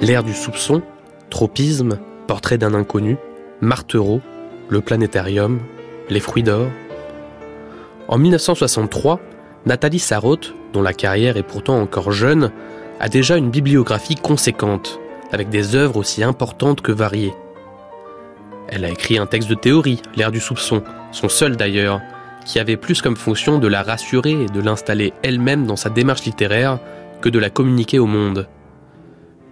L'ère du soupçon, tropisme, portrait d'un inconnu, Martereau, le planétarium, les fruits d'or. En 1963, Nathalie Sarraute, dont la carrière est pourtant encore jeune, a déjà une bibliographie conséquente, avec des œuvres aussi importantes que variées. Elle a écrit un texte de théorie, L'ère du soupçon, son seul d'ailleurs, qui avait plus comme fonction de la rassurer et de l'installer elle-même dans sa démarche littéraire que de la communiquer au monde.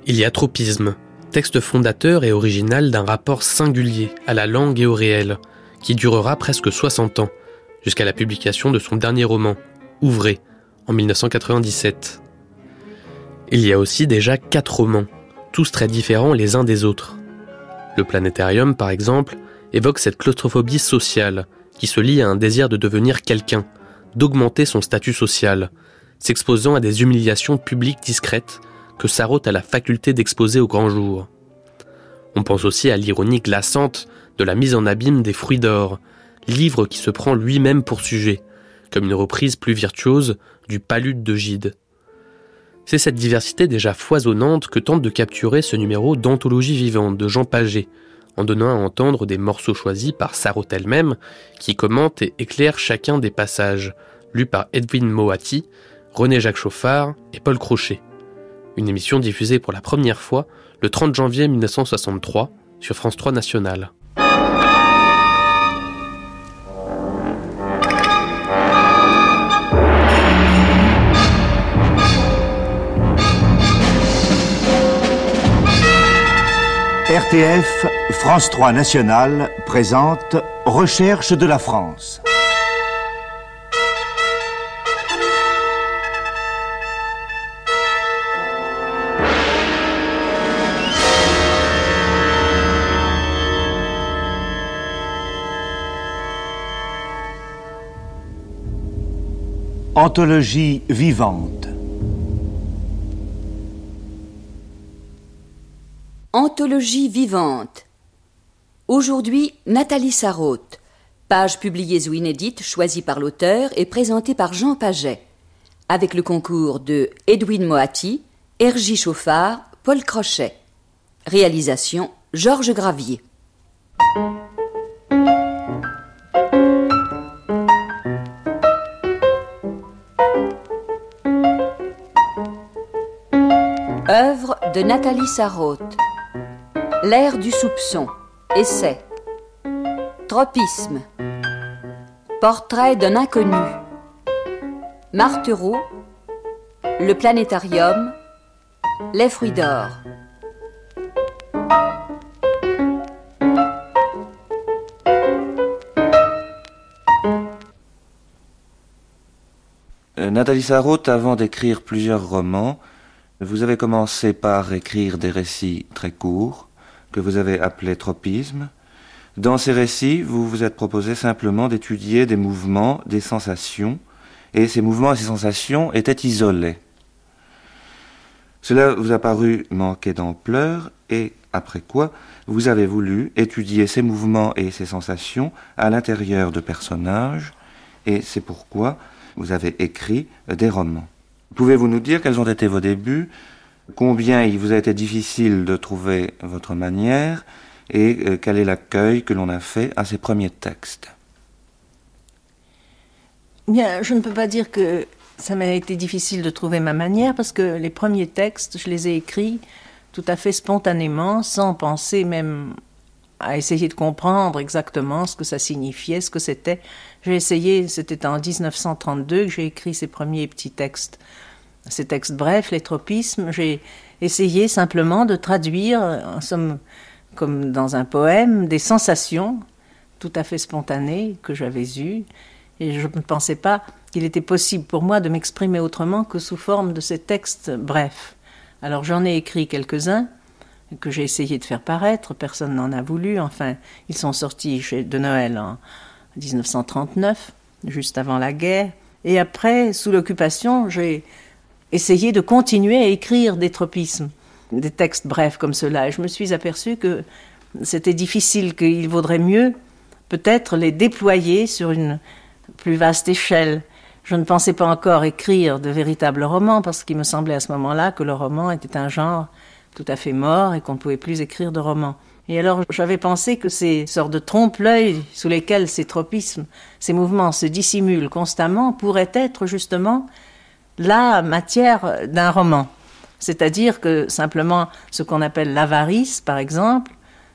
Il y a Tropisme, texte fondateur et original d'un rapport singulier à la langue et au réel, qui durera presque 60 ans, jusqu'à la publication de son dernier roman, Ouvrez, en 1997. Il y a aussi déjà quatre romans, tous très différents les uns des autres. Le planétarium, par exemple, évoque cette claustrophobie sociale, qui se lie à un désir de devenir quelqu'un, d'augmenter son statut social, s'exposant à des humiliations publiques discrètes que Sarraute a la faculté d'exposer au grand jour. On pense aussi à l'ironie glaçante de la mise en abîme des fruits d'or, livre qui se prend lui-même pour sujet, comme une reprise plus virtuose du palude de Gide. C'est cette diversité déjà foisonnante que tente de capturer ce numéro d'anthologie vivante de Jean Paget, en donnant à entendre des morceaux choisis par Sarraute elle-même, qui commente et éclaire chacun des passages, lus par Edwin Moati, René-Jacques Chauffard et Paul Crochet. Une émission diffusée pour la première fois le 30 janvier 1963 sur France 3 National. France 3 National présente Recherche de la France. Anthologie vivante. Anthologie vivante. Aujourd'hui, Nathalie Sarraute. Page publiée ou inédite, choisie par l'auteur et présentée par Jean Paget. Avec le concours de Edwin Moati, Hergy Chauffard, Paul Crochet. Réalisation Georges Gravier. Œuvre de Nathalie Sarraute. L'ère du soupçon. Essai. Tropisme. Portrait d'un inconnu. Martereau. Le planétarium. Les fruits d'or. Euh, Nathalie Sarraute, avant d'écrire plusieurs romans, vous avez commencé par écrire des récits très courts, que vous avez appelés tropismes. Dans ces récits, vous vous êtes proposé simplement d'étudier des mouvements, des sensations, et ces mouvements et ces sensations étaient isolés. Cela vous a paru manquer d'ampleur, et après quoi, vous avez voulu étudier ces mouvements et ces sensations à l'intérieur de personnages, et c'est pourquoi vous avez écrit des romans. Pouvez-vous nous dire quels ont été vos débuts, combien il vous a été difficile de trouver votre manière, et euh, quel est l'accueil que l'on a fait à ces premiers textes Bien, je ne peux pas dire que ça m'a été difficile de trouver ma manière, parce que les premiers textes, je les ai écrits tout à fait spontanément, sans penser même à essayer de comprendre exactement ce que ça signifiait, ce que c'était. J'ai essayé, c'était en 1932 que j'ai écrit ces premiers petits textes, ces textes brefs, les tropismes. J'ai essayé simplement de traduire, en somme, comme dans un poème, des sensations tout à fait spontanées que j'avais eues. Et je ne pensais pas qu'il était possible pour moi de m'exprimer autrement que sous forme de ces textes brefs. Alors j'en ai écrit quelques-uns que j'ai essayé de faire paraître, personne n'en a voulu. Enfin, ils sont sortis chez de Noël en 1939, juste avant la guerre. Et après, sous l'occupation, j'ai essayé de continuer à écrire des tropismes, des textes brefs comme cela. Et je me suis aperçu que c'était difficile, qu'il vaudrait mieux peut-être les déployer sur une plus vaste échelle. Je ne pensais pas encore écrire de véritables romans parce qu'il me semblait à ce moment-là que le roman était un genre tout à fait mort et qu'on ne pouvait plus écrire de romans. Et alors j'avais pensé que ces sortes de trompe-l'œil sous lesquels ces tropismes, ces mouvements se dissimulent constamment pourraient être justement la matière d'un roman. C'est-à-dire que simplement ce qu'on appelle l'avarice, par exemple,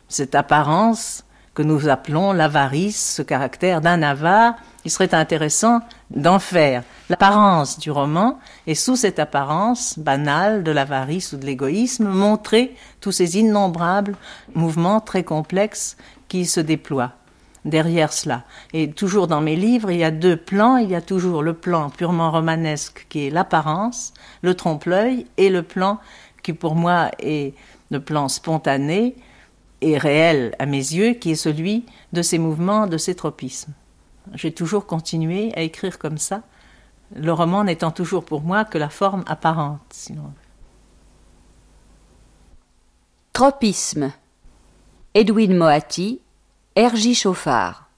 cette apparence que nous appelons l'avarice, ce caractère d'un avare, il serait intéressant d'en faire l'apparence du roman et sous cette apparence banale de l'avarice ou de l'égoïsme, montrer tous ces innombrables mouvements très complexes qui se déploient derrière cela. Et toujours dans mes livres, il y a deux plans. Il y a toujours le plan purement romanesque qui est l'apparence, le trompe-l'œil, et le plan qui pour moi est le plan spontané, et réel à mes yeux, qui est celui de ces mouvements, de ces tropismes. J'ai toujours continué à écrire comme ça, le roman n'étant toujours pour moi que la forme apparente, sinon. Tropisme. Edwin Moati, R.J. Chauffard.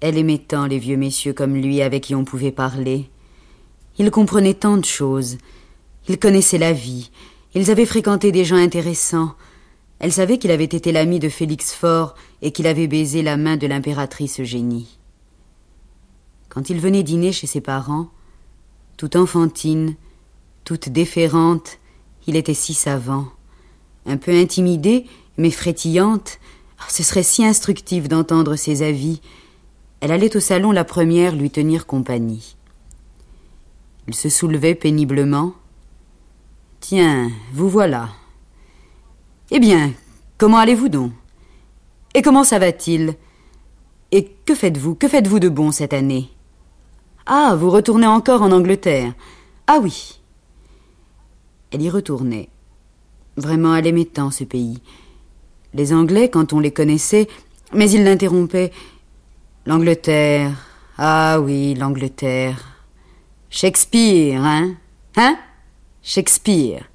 Elle aimait tant les vieux messieurs comme lui avec qui on pouvait parler. Ils comprenaient tant de choses. Ils connaissaient la vie, ils avaient fréquenté des gens intéressants. Elle savait qu'il avait été l'ami de Félix Faure et qu'il avait baisé la main de l'impératrice Eugénie. Quand il venait dîner chez ses parents, toute enfantine, toute déférente, il était si savant. Un peu intimidée, mais frétillante, ce serait si instructif d'entendre ses avis. Elle allait au salon la première lui tenir compagnie. Il se soulevait péniblement, Tiens, vous voilà. Eh bien, comment allez-vous donc? Et comment ça va-t-il? Et que faites-vous? Que faites-vous de bon cette année? Ah, vous retournez encore en Angleterre Ah oui. Elle y retournait. Vraiment, elle aimait tant ce pays. Les Anglais, quand on les connaissait, mais il l'interrompait. L'Angleterre. Ah oui, l'Angleterre. Shakespeare, hein? Hein? Shakespeare.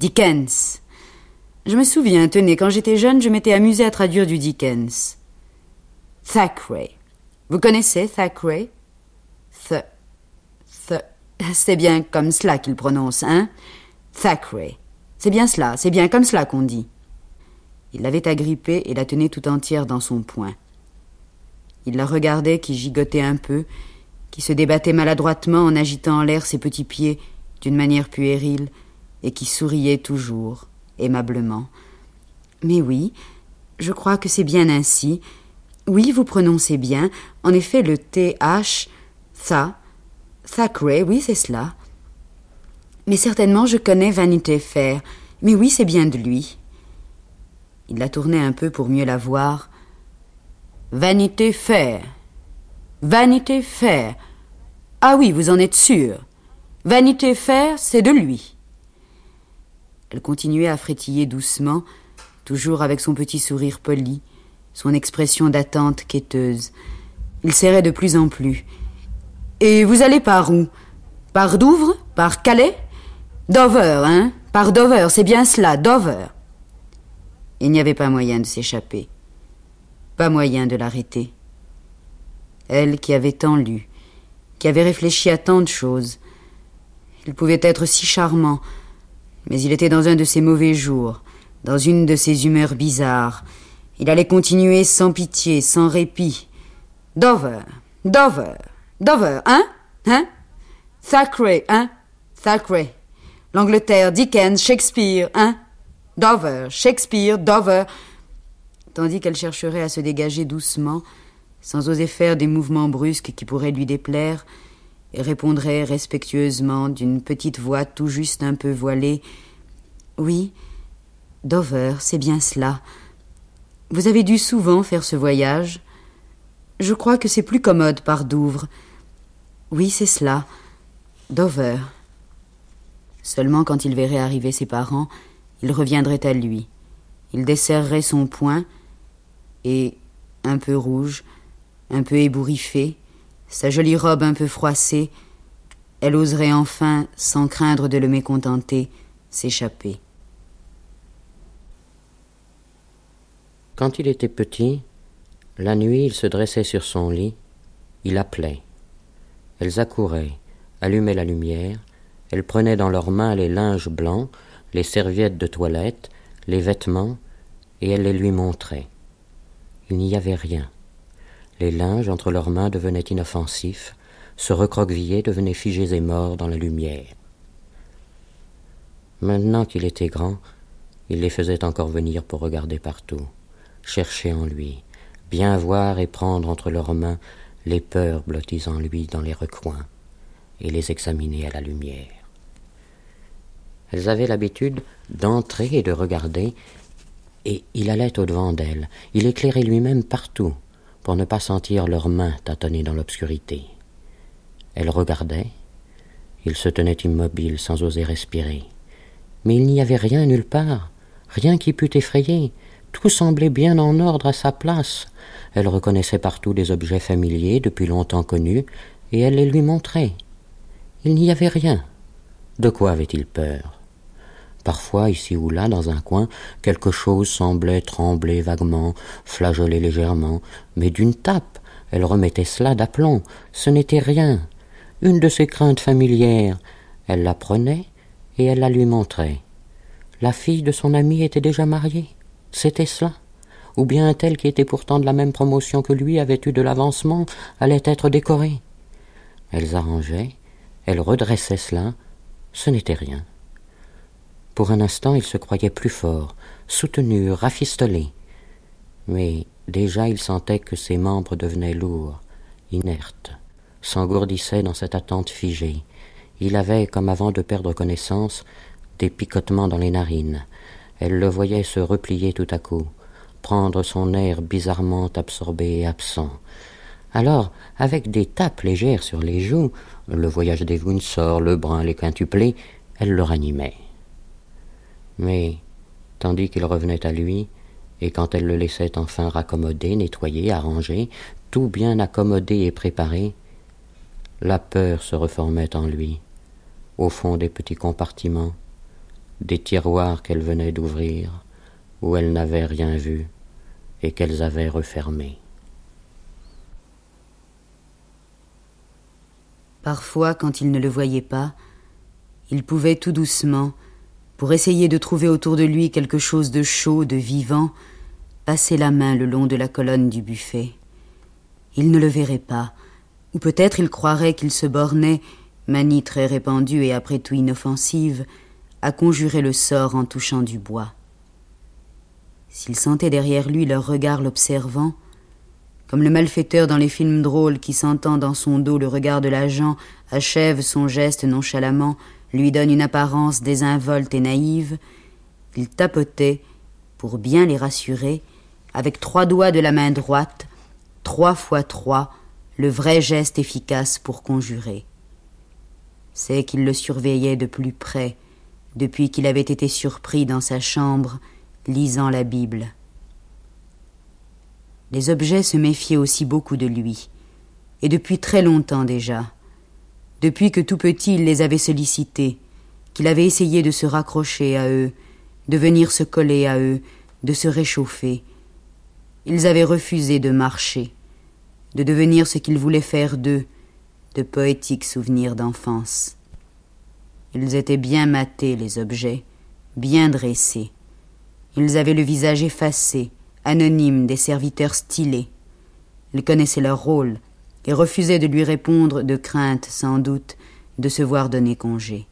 Dickens. Je me souviens, tenez, quand j'étais jeune, je m'étais amusé à traduire du Dickens. Thackeray. Vous connaissez Thackeray? Th. Th. C'est bien comme cela qu'il prononce, hein? Thackeray. C'est bien cela, c'est bien comme cela qu'on dit. Il l'avait agrippée et la tenait tout entière dans son poing. Il la regardait qui gigotait un peu, qui se débattait maladroitement en agitant en l'air ses petits pieds d'une manière puérile, et qui souriait toujours, aimablement. Mais oui, je crois que c'est bien ainsi. Oui, vous prononcez bien. En effet, le TH, ça, Thackeray, oui, c'est cela. Mais certainement, je connais Vanité Fair. Mais oui, c'est bien de lui. Il la tournait un peu pour mieux la voir. Vanité Fair. Vanité Fair. Ah oui, vous en êtes sûr. Vanité Fair, c'est de lui. Elle continuait à frétiller doucement, toujours avec son petit sourire poli, son expression d'attente quêteuse. Il serrait de plus en plus. Et vous allez par où? Par Douvres? Par Calais? Dover, hein? Par Dover, c'est bien cela, Dover. Il n'y avait pas moyen de s'échapper. Pas moyen de l'arrêter. Elle qui avait tant lu, qui avait réfléchi à tant de choses, il pouvait être si charmant, mais il était dans un de ses mauvais jours, dans une de ses humeurs bizarres. Il allait continuer sans pitié, sans répit. Dover, Dover, Dover, hein Hein? Thackeray, hein? Thackeray. L'Angleterre, Dickens, Shakespeare, hein? Dover, Shakespeare, Dover. Tandis qu'elle chercherait à se dégager doucement, sans oser faire des mouvements brusques qui pourraient lui déplaire, et répondrait respectueusement d'une petite voix tout juste un peu voilée Oui, Dover, c'est bien cela. Vous avez dû souvent faire ce voyage. Je crois que c'est plus commode par Douvres. Oui, c'est cela. Dover. Seulement quand il verrait arriver ses parents, il reviendrait à lui. Il desserrerait son poing et, un peu rouge, un peu ébouriffé, sa jolie robe un peu froissée, elle oserait enfin, sans craindre de le mécontenter, s'échapper. Quand il était petit, la nuit il se dressait sur son lit, Il appelait. Elles accouraient, allumaient la lumière, elles prenaient dans leurs mains les linges blancs, les serviettes de toilette, les vêtements, et elles les lui montraient. Il n'y avait rien. Les linges entre leurs mains devenaient inoffensifs, se recroquevillaient, devenaient figés et morts dans la lumière. Maintenant qu'il était grand, il les faisait encore venir pour regarder partout, chercher en lui, bien voir et prendre entre leurs mains les peurs blotties en lui dans les recoins, et les examiner à la lumière. Elles avaient l'habitude d'entrer et de regarder, et il allait au-devant d'elles, il éclairait lui-même partout, pour ne pas sentir leurs mains tâtonner dans l'obscurité. Elles regardaient, il se tenait immobile sans oser respirer. Mais il n'y avait rien nulle part, rien qui pût effrayer, tout semblait bien en ordre à sa place. Elle reconnaissait partout des objets familiers depuis longtemps connus, et elle les lui montrait. Il n'y avait rien. De quoi avait-il peur? Parfois, ici ou là, dans un coin, quelque chose semblait trembler vaguement, flageoler légèrement, mais d'une tape, elle remettait cela d'aplomb. Ce n'était rien. Une de ses craintes familières. Elle la prenait et elle la lui montrait. La fille de son ami était déjà mariée. C'était cela. Ou bien un tel qui était pourtant de la même promotion que lui avait eu de l'avancement, allait être décoré. Elles arrangeaient, elles redressaient cela, ce n'était rien. Pour un instant, il se croyait plus fort, soutenu, rafistolé. Mais déjà il sentait que ses membres devenaient lourds, inertes, s'engourdissaient dans cette attente figée. Il avait, comme avant de perdre connaissance, des picotements dans les narines, elle le voyait se replier tout à coup, prendre son air bizarrement absorbé et absent. Alors, avec des tapes légères sur les joues, le voyage des Windsor, le brun, les quintuplés, elle le ranimait. Mais, tandis qu'il revenait à lui, et quand elle le laissait enfin raccommodé, nettoyé, arrangé, tout bien accommodé et préparé, la peur se reformait en lui, au fond des petits compartiments, des tiroirs qu'elle venait d'ouvrir, où elle n'avait rien vu et qu'elles avaient refermés. Parfois, quand il ne le voyait pas, il pouvait tout doucement, pour essayer de trouver autour de lui quelque chose de chaud, de vivant, passer la main le long de la colonne du buffet. Il ne le verrait pas, ou peut-être il croirait qu'il se bornait, manie très répandue et après tout inoffensive, à conjurer le sort en touchant du bois. S'il sentait derrière lui leur regard l'observant, comme le malfaiteur dans les films drôles qui sentant dans son dos le regard de l'agent achève son geste nonchalamment, lui donne une apparence désinvolte et naïve, il tapotait, pour bien les rassurer, avec trois doigts de la main droite, trois fois trois, le vrai geste efficace pour conjurer. C'est qu'il le surveillait de plus près, depuis qu'il avait été surpris dans sa chambre lisant la Bible. Les objets se méfiaient aussi beaucoup de lui, et depuis très longtemps déjà, depuis que tout petit il les avait sollicités, qu'il avait essayé de se raccrocher à eux, de venir se coller à eux, de se réchauffer. Ils avaient refusé de marcher, de devenir ce qu'ils voulaient faire d'eux, de poétiques souvenirs d'enfance. Ils étaient bien matés, les objets, bien dressés. Ils avaient le visage effacé, anonyme des serviteurs stylés. Ils connaissaient leur rôle et refusaient de lui répondre de crainte, sans doute, de se voir donner congé.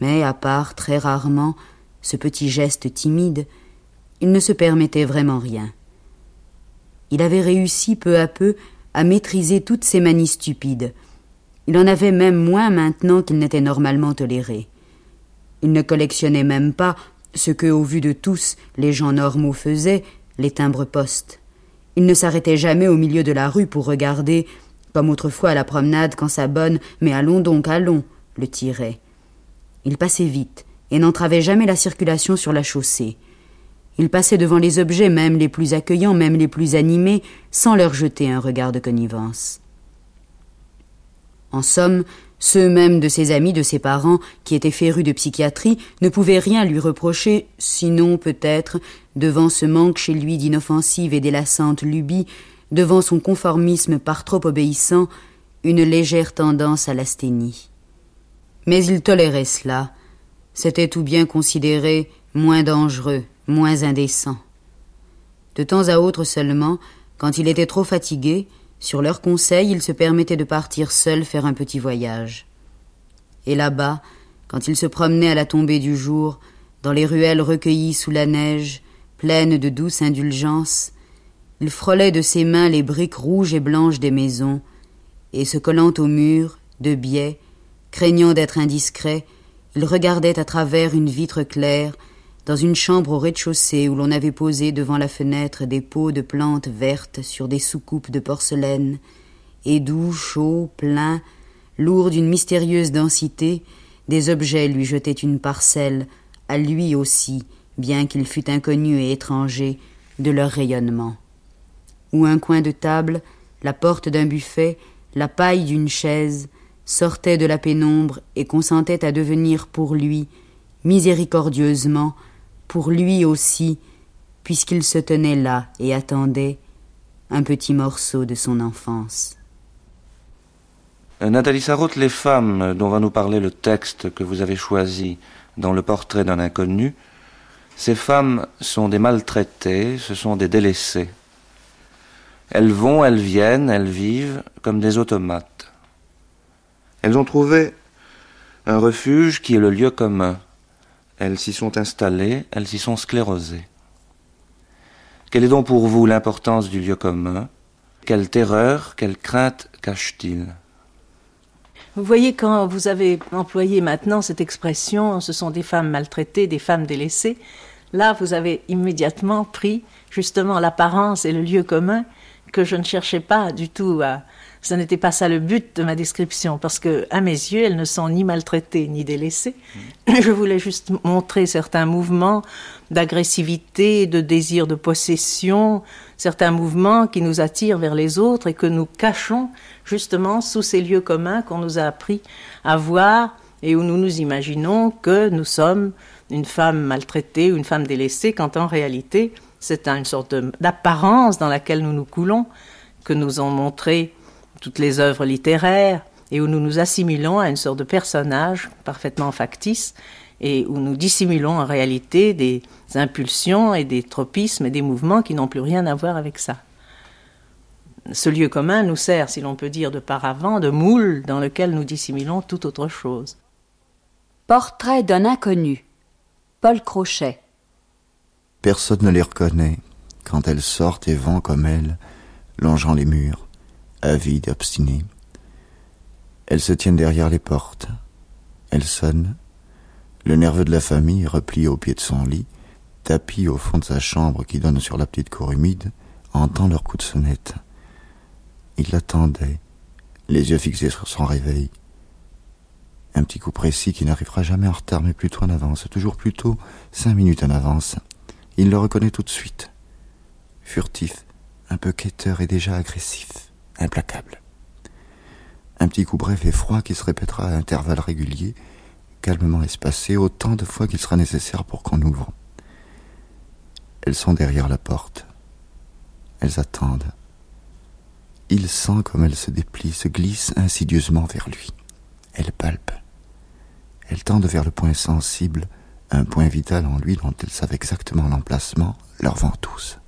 Mais, à part très rarement ce petit geste timide, il ne se permettait vraiment rien. Il avait réussi peu à peu à maîtriser toutes ces manies stupides, il en avait même moins maintenant qu'il n'était normalement toléré. Il ne collectionnait même pas ce que, au vu de tous, les gens normaux faisaient, les timbres postes. Il ne s'arrêtait jamais au milieu de la rue pour regarder, comme autrefois à la promenade quand sa bonne, mais allons donc, allons, le tirait. Il passait vite et n'entravait jamais la circulation sur la chaussée. Il passait devant les objets, même les plus accueillants, même les plus animés, sans leur jeter un regard de connivence. En somme, ceux mêmes de ses amis, de ses parents, qui étaient férus de psychiatrie, ne pouvaient rien lui reprocher, sinon peut-être, devant ce manque chez lui d'inoffensive et délassante lubie, devant son conformisme par trop obéissant, une légère tendance à l'asthénie. Mais il tolérait cela. C'était tout bien considéré moins dangereux, moins indécent. De temps à autre seulement, quand il était trop fatigué, sur leur conseil, il se permettait de partir seul faire un petit voyage. Et là-bas, quand il se promenait à la tombée du jour, dans les ruelles recueillies sous la neige, pleines de douce indulgence, il frôlait de ses mains les briques rouges et blanches des maisons, et se collant au mur, de biais, craignant d'être indiscret, il regardait à travers une vitre claire, dans une chambre au rez-de-chaussée où l'on avait posé devant la fenêtre des pots de plantes vertes sur des soucoupes de porcelaine, et doux, chaud, plein, lourd d'une mystérieuse densité, des objets lui jetaient une parcelle, à lui aussi, bien qu'il fût inconnu et étranger, de leur rayonnement. Ou un coin de table, la porte d'un buffet, la paille d'une chaise, sortaient de la pénombre et consentaient à devenir pour lui, miséricordieusement, pour lui aussi, puisqu'il se tenait là et attendait un petit morceau de son enfance. Nathalie Sarraute, les femmes dont va nous parler le texte que vous avez choisi dans le portrait d'un inconnu, ces femmes sont des maltraitées, ce sont des délaissées. Elles vont, elles viennent, elles vivent comme des automates. Elles ont trouvé un refuge qui est le lieu commun, elles s'y sont installées, elles s'y sont sclérosées. Quelle est donc pour vous l'importance du lieu commun? Quelle terreur, quelle crainte cache-t-il? Vous voyez, quand vous avez employé maintenant cette expression, ce sont des femmes maltraitées, des femmes délaissées, là vous avez immédiatement pris justement l'apparence et le lieu commun que je ne cherchais pas du tout à, ce n'était pas ça le but de ma description, parce que, à mes yeux, elles ne sont ni maltraitées ni délaissées. Je voulais juste montrer certains mouvements d'agressivité, de désir de possession, certains mouvements qui nous attirent vers les autres et que nous cachons justement sous ces lieux communs qu'on nous a appris à voir et où nous nous imaginons que nous sommes une femme maltraitée ou une femme délaissée, quand en réalité, c'est une sorte d'apparence dans laquelle nous nous coulons, que nous ont montré toutes les œuvres littéraires, et où nous nous assimilons à une sorte de personnage parfaitement factice, et où nous dissimulons en réalité des impulsions et des tropismes et des mouvements qui n'ont plus rien à voir avec ça. Ce lieu commun nous sert, si l'on peut dire, de paravent, de moule dans lequel nous dissimulons toute autre chose. Portrait d'un inconnu. Paul Crochet. Personne ne les reconnaît quand elles sortent et vont comme elles, longeant les murs avide, obstinée. Elles se tiennent derrière les portes. Elles sonnent. Le nerveux de la famille, replié au pied de son lit, tapis au fond de sa chambre qui donne sur la petite cour humide, entend leur coup de sonnette. Il l'attendait, les yeux fixés sur son réveil. Un petit coup précis qui n'arrivera jamais en retard, mais plutôt en avance, toujours plutôt cinq minutes en avance. Il le reconnaît tout de suite. Furtif, un peu quêteur et déjà agressif implacable. Un petit coup bref et froid qui se répétera à intervalles réguliers, calmement espacés, autant de fois qu'il sera nécessaire pour qu'on ouvre. Elles sont derrière la porte. Elles attendent. Il sent comme elles se déplient, se glissent insidieusement vers lui. Elles palpent. Elles tendent vers le point sensible, un point vital en lui dont elles savent exactement l'emplacement, leur ventouse.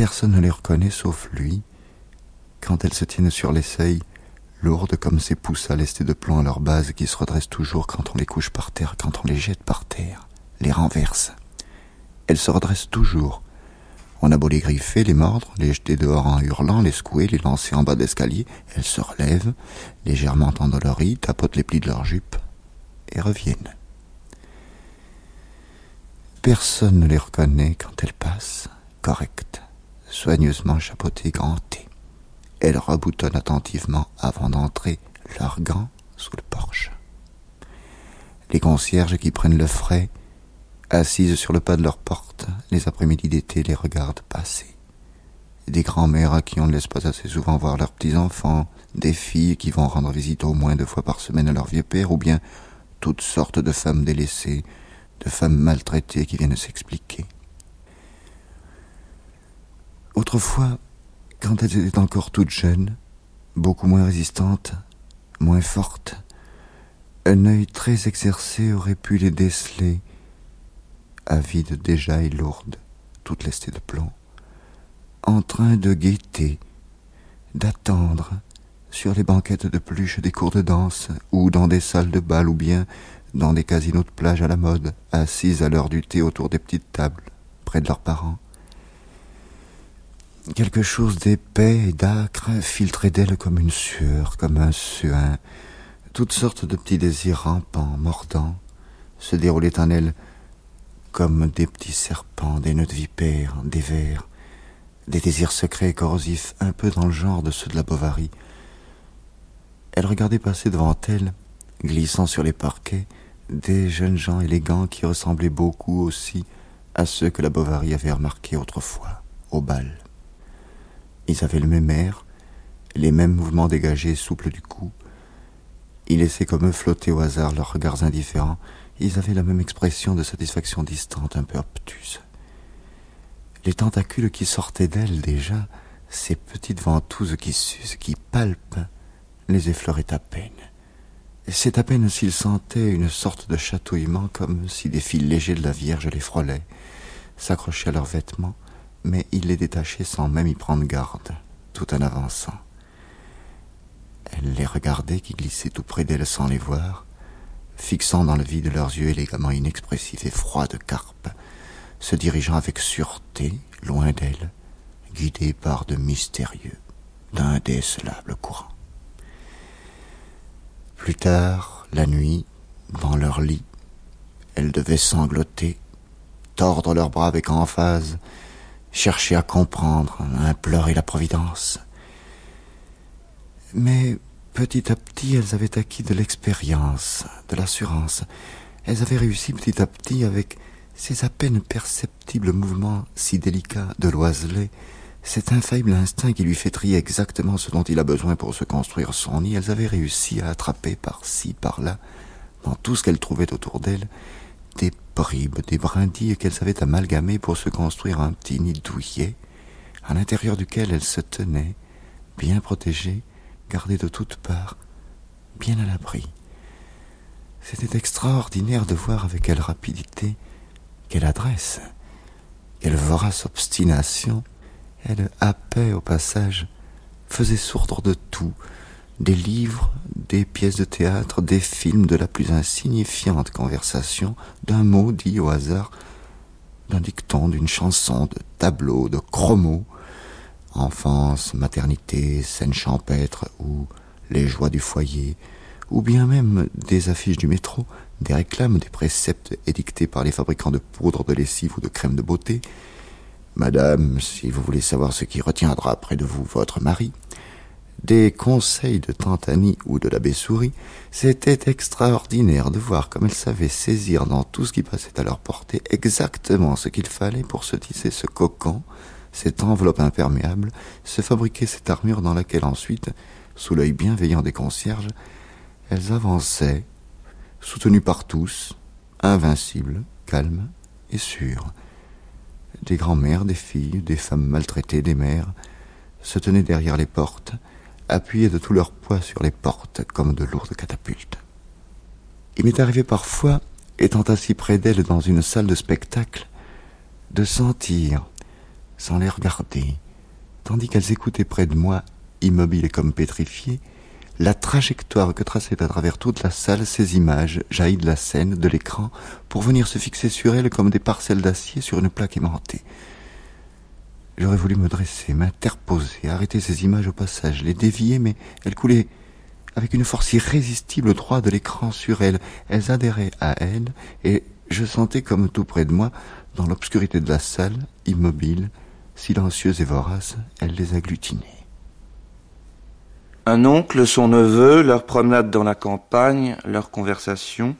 Personne ne les reconnaît sauf lui, quand elles se tiennent sur les seuils, lourdes comme ces pousses à lestés de plomb à leur base qui se redressent toujours quand on les couche par terre, quand on les jette par terre, les renverse. Elles se redressent toujours. On a beau les griffer, les mordre, les jeter dehors en hurlant, les secouer, les lancer en bas d'escalier, elles se relèvent, légèrement endolories, tapotent les plis de leur jupe et reviennent. Personne ne les reconnaît quand elles passent, correctes soigneusement chapeautées, gantées. Elles reboutonnent attentivement avant d'entrer leurs gants sous le porche. Les concierges qui prennent le frais, assises sur le pas de leur porte, les après-midi d'été les regardent passer. Des grands-mères à qui on ne laisse pas assez souvent voir leurs petits-enfants, des filles qui vont rendre visite au moins deux fois par semaine à leur vieux père, ou bien toutes sortes de femmes délaissées, de femmes maltraitées qui viennent s'expliquer. Autrefois, quand elles étaient encore toutes jeunes, beaucoup moins résistantes, moins fortes, un œil très exercé aurait pu les déceler, avides déjà et lourdes, toutes lestées de plomb, en train de guetter, d'attendre, sur les banquettes de pluche des cours de danse, ou dans des salles de bal, ou bien dans des casinos de plage à la mode, assises à l'heure du thé autour des petites tables, près de leurs parents. Quelque chose d'épais et d'âcre filtrait d'elle comme une sueur, comme un suin. Toutes sortes de petits désirs rampants, mordants, se déroulaient en elle comme des petits serpents, des nœuds de vipères, des vers, des désirs secrets et corrosifs, un peu dans le genre de ceux de la Bovary. Elle regardait passer devant elle, glissant sur les parquets, des jeunes gens élégants qui ressemblaient beaucoup aussi à ceux que la Bovary avait remarqués autrefois, au bal. Ils avaient le même air, les mêmes mouvements dégagés et souples du cou. Ils laissaient comme eux flotter au hasard leurs regards indifférents. Ils avaient la même expression de satisfaction distante, un peu obtuse. Les tentacules qui sortaient d'elles déjà, ces petites ventouses qui s'usent, qui palpent, les effleuraient à peine. C'est à peine s'ils sentaient une sorte de chatouillement, comme si des fils légers de la Vierge les frôlaient, s'accrochaient à leurs vêtements, mais ils les détachaient sans même y prendre garde, tout en avançant. Elle les regardait qui glissaient tout près d'elle sans les voir, fixant dans le vide leurs yeux élégamment inexpressifs et froids de carpe, se dirigeant avec sûreté, loin d'elle, guidés par de mystérieux, d'indécelables courants. Plus tard, la nuit, dans leur lit, elles devaient sangloter, tordre leurs bras avec emphase, chercher à comprendre, à implorer la Providence. Mais petit à petit, elles avaient acquis de l'expérience, de l'assurance. Elles avaient réussi petit à petit avec ces à peine perceptibles mouvements si délicats de l'oiselet cet infaillible instinct qui lui fait trier exactement ce dont il a besoin pour se construire son nid, elles avaient réussi à attraper par-ci, par-là, dans tout ce qu'elles trouvaient autour d'elles, des bribes, des brindilles qu'elles avaient amalgamées pour se construire un petit nid douillet, à l'intérieur duquel elles se tenaient, bien protégées, gardées de toutes parts, bien à l'abri. C'était extraordinaire de voir avec quelle rapidité, quelle adresse, quelle vorace obstination elle happait au passage, faisait sourdre de tout, des livres, des pièces de théâtre, des films, de la plus insignifiante conversation, d'un mot dit au hasard, d'un dicton, d'une chanson, de tableaux, de chromos, enfance, maternité, scènes champêtres ou les joies du foyer, ou bien même des affiches du métro, des réclames, des préceptes édictés par les fabricants de poudre, de lessive ou de crème de beauté, Madame, si vous voulez savoir ce qui retiendra près de vous votre mari, des conseils de tante Annie ou de l'abbé Souris, c'était extraordinaire de voir comme elle savait saisir dans tout ce qui passait à leur portée exactement ce qu'il fallait pour se tisser ce cocon, cette enveloppe imperméable, se fabriquer cette armure dans laquelle ensuite, sous l'œil bienveillant des concierges, elles avançaient, soutenues par tous, invincibles, calmes et sûres. Des grands-mères, des filles, des femmes maltraitées, des mères, se tenaient derrière les portes, appuyées de tout leur poids sur les portes comme de lourdes catapultes. Il m'est arrivé parfois, étant assis près d'elles dans une salle de spectacle, de sentir, sans les regarder, tandis qu'elles écoutaient près de moi, immobiles et comme pétrifiées, la trajectoire que traçaient à travers toute la salle ces images jaillies de la scène, de l'écran, pour venir se fixer sur elles comme des parcelles d'acier sur une plaque aimantée. J'aurais voulu me dresser, m'interposer, arrêter ces images au passage, les dévier, mais elles coulaient avec une force irrésistible droit de l'écran sur elles. Elles adhéraient à elles, et je sentais comme tout près de moi, dans l'obscurité de la salle, immobile, silencieuse et vorace, elles les agglutinaient. Un oncle, son neveu, leur promenade dans la campagne, leur conversation.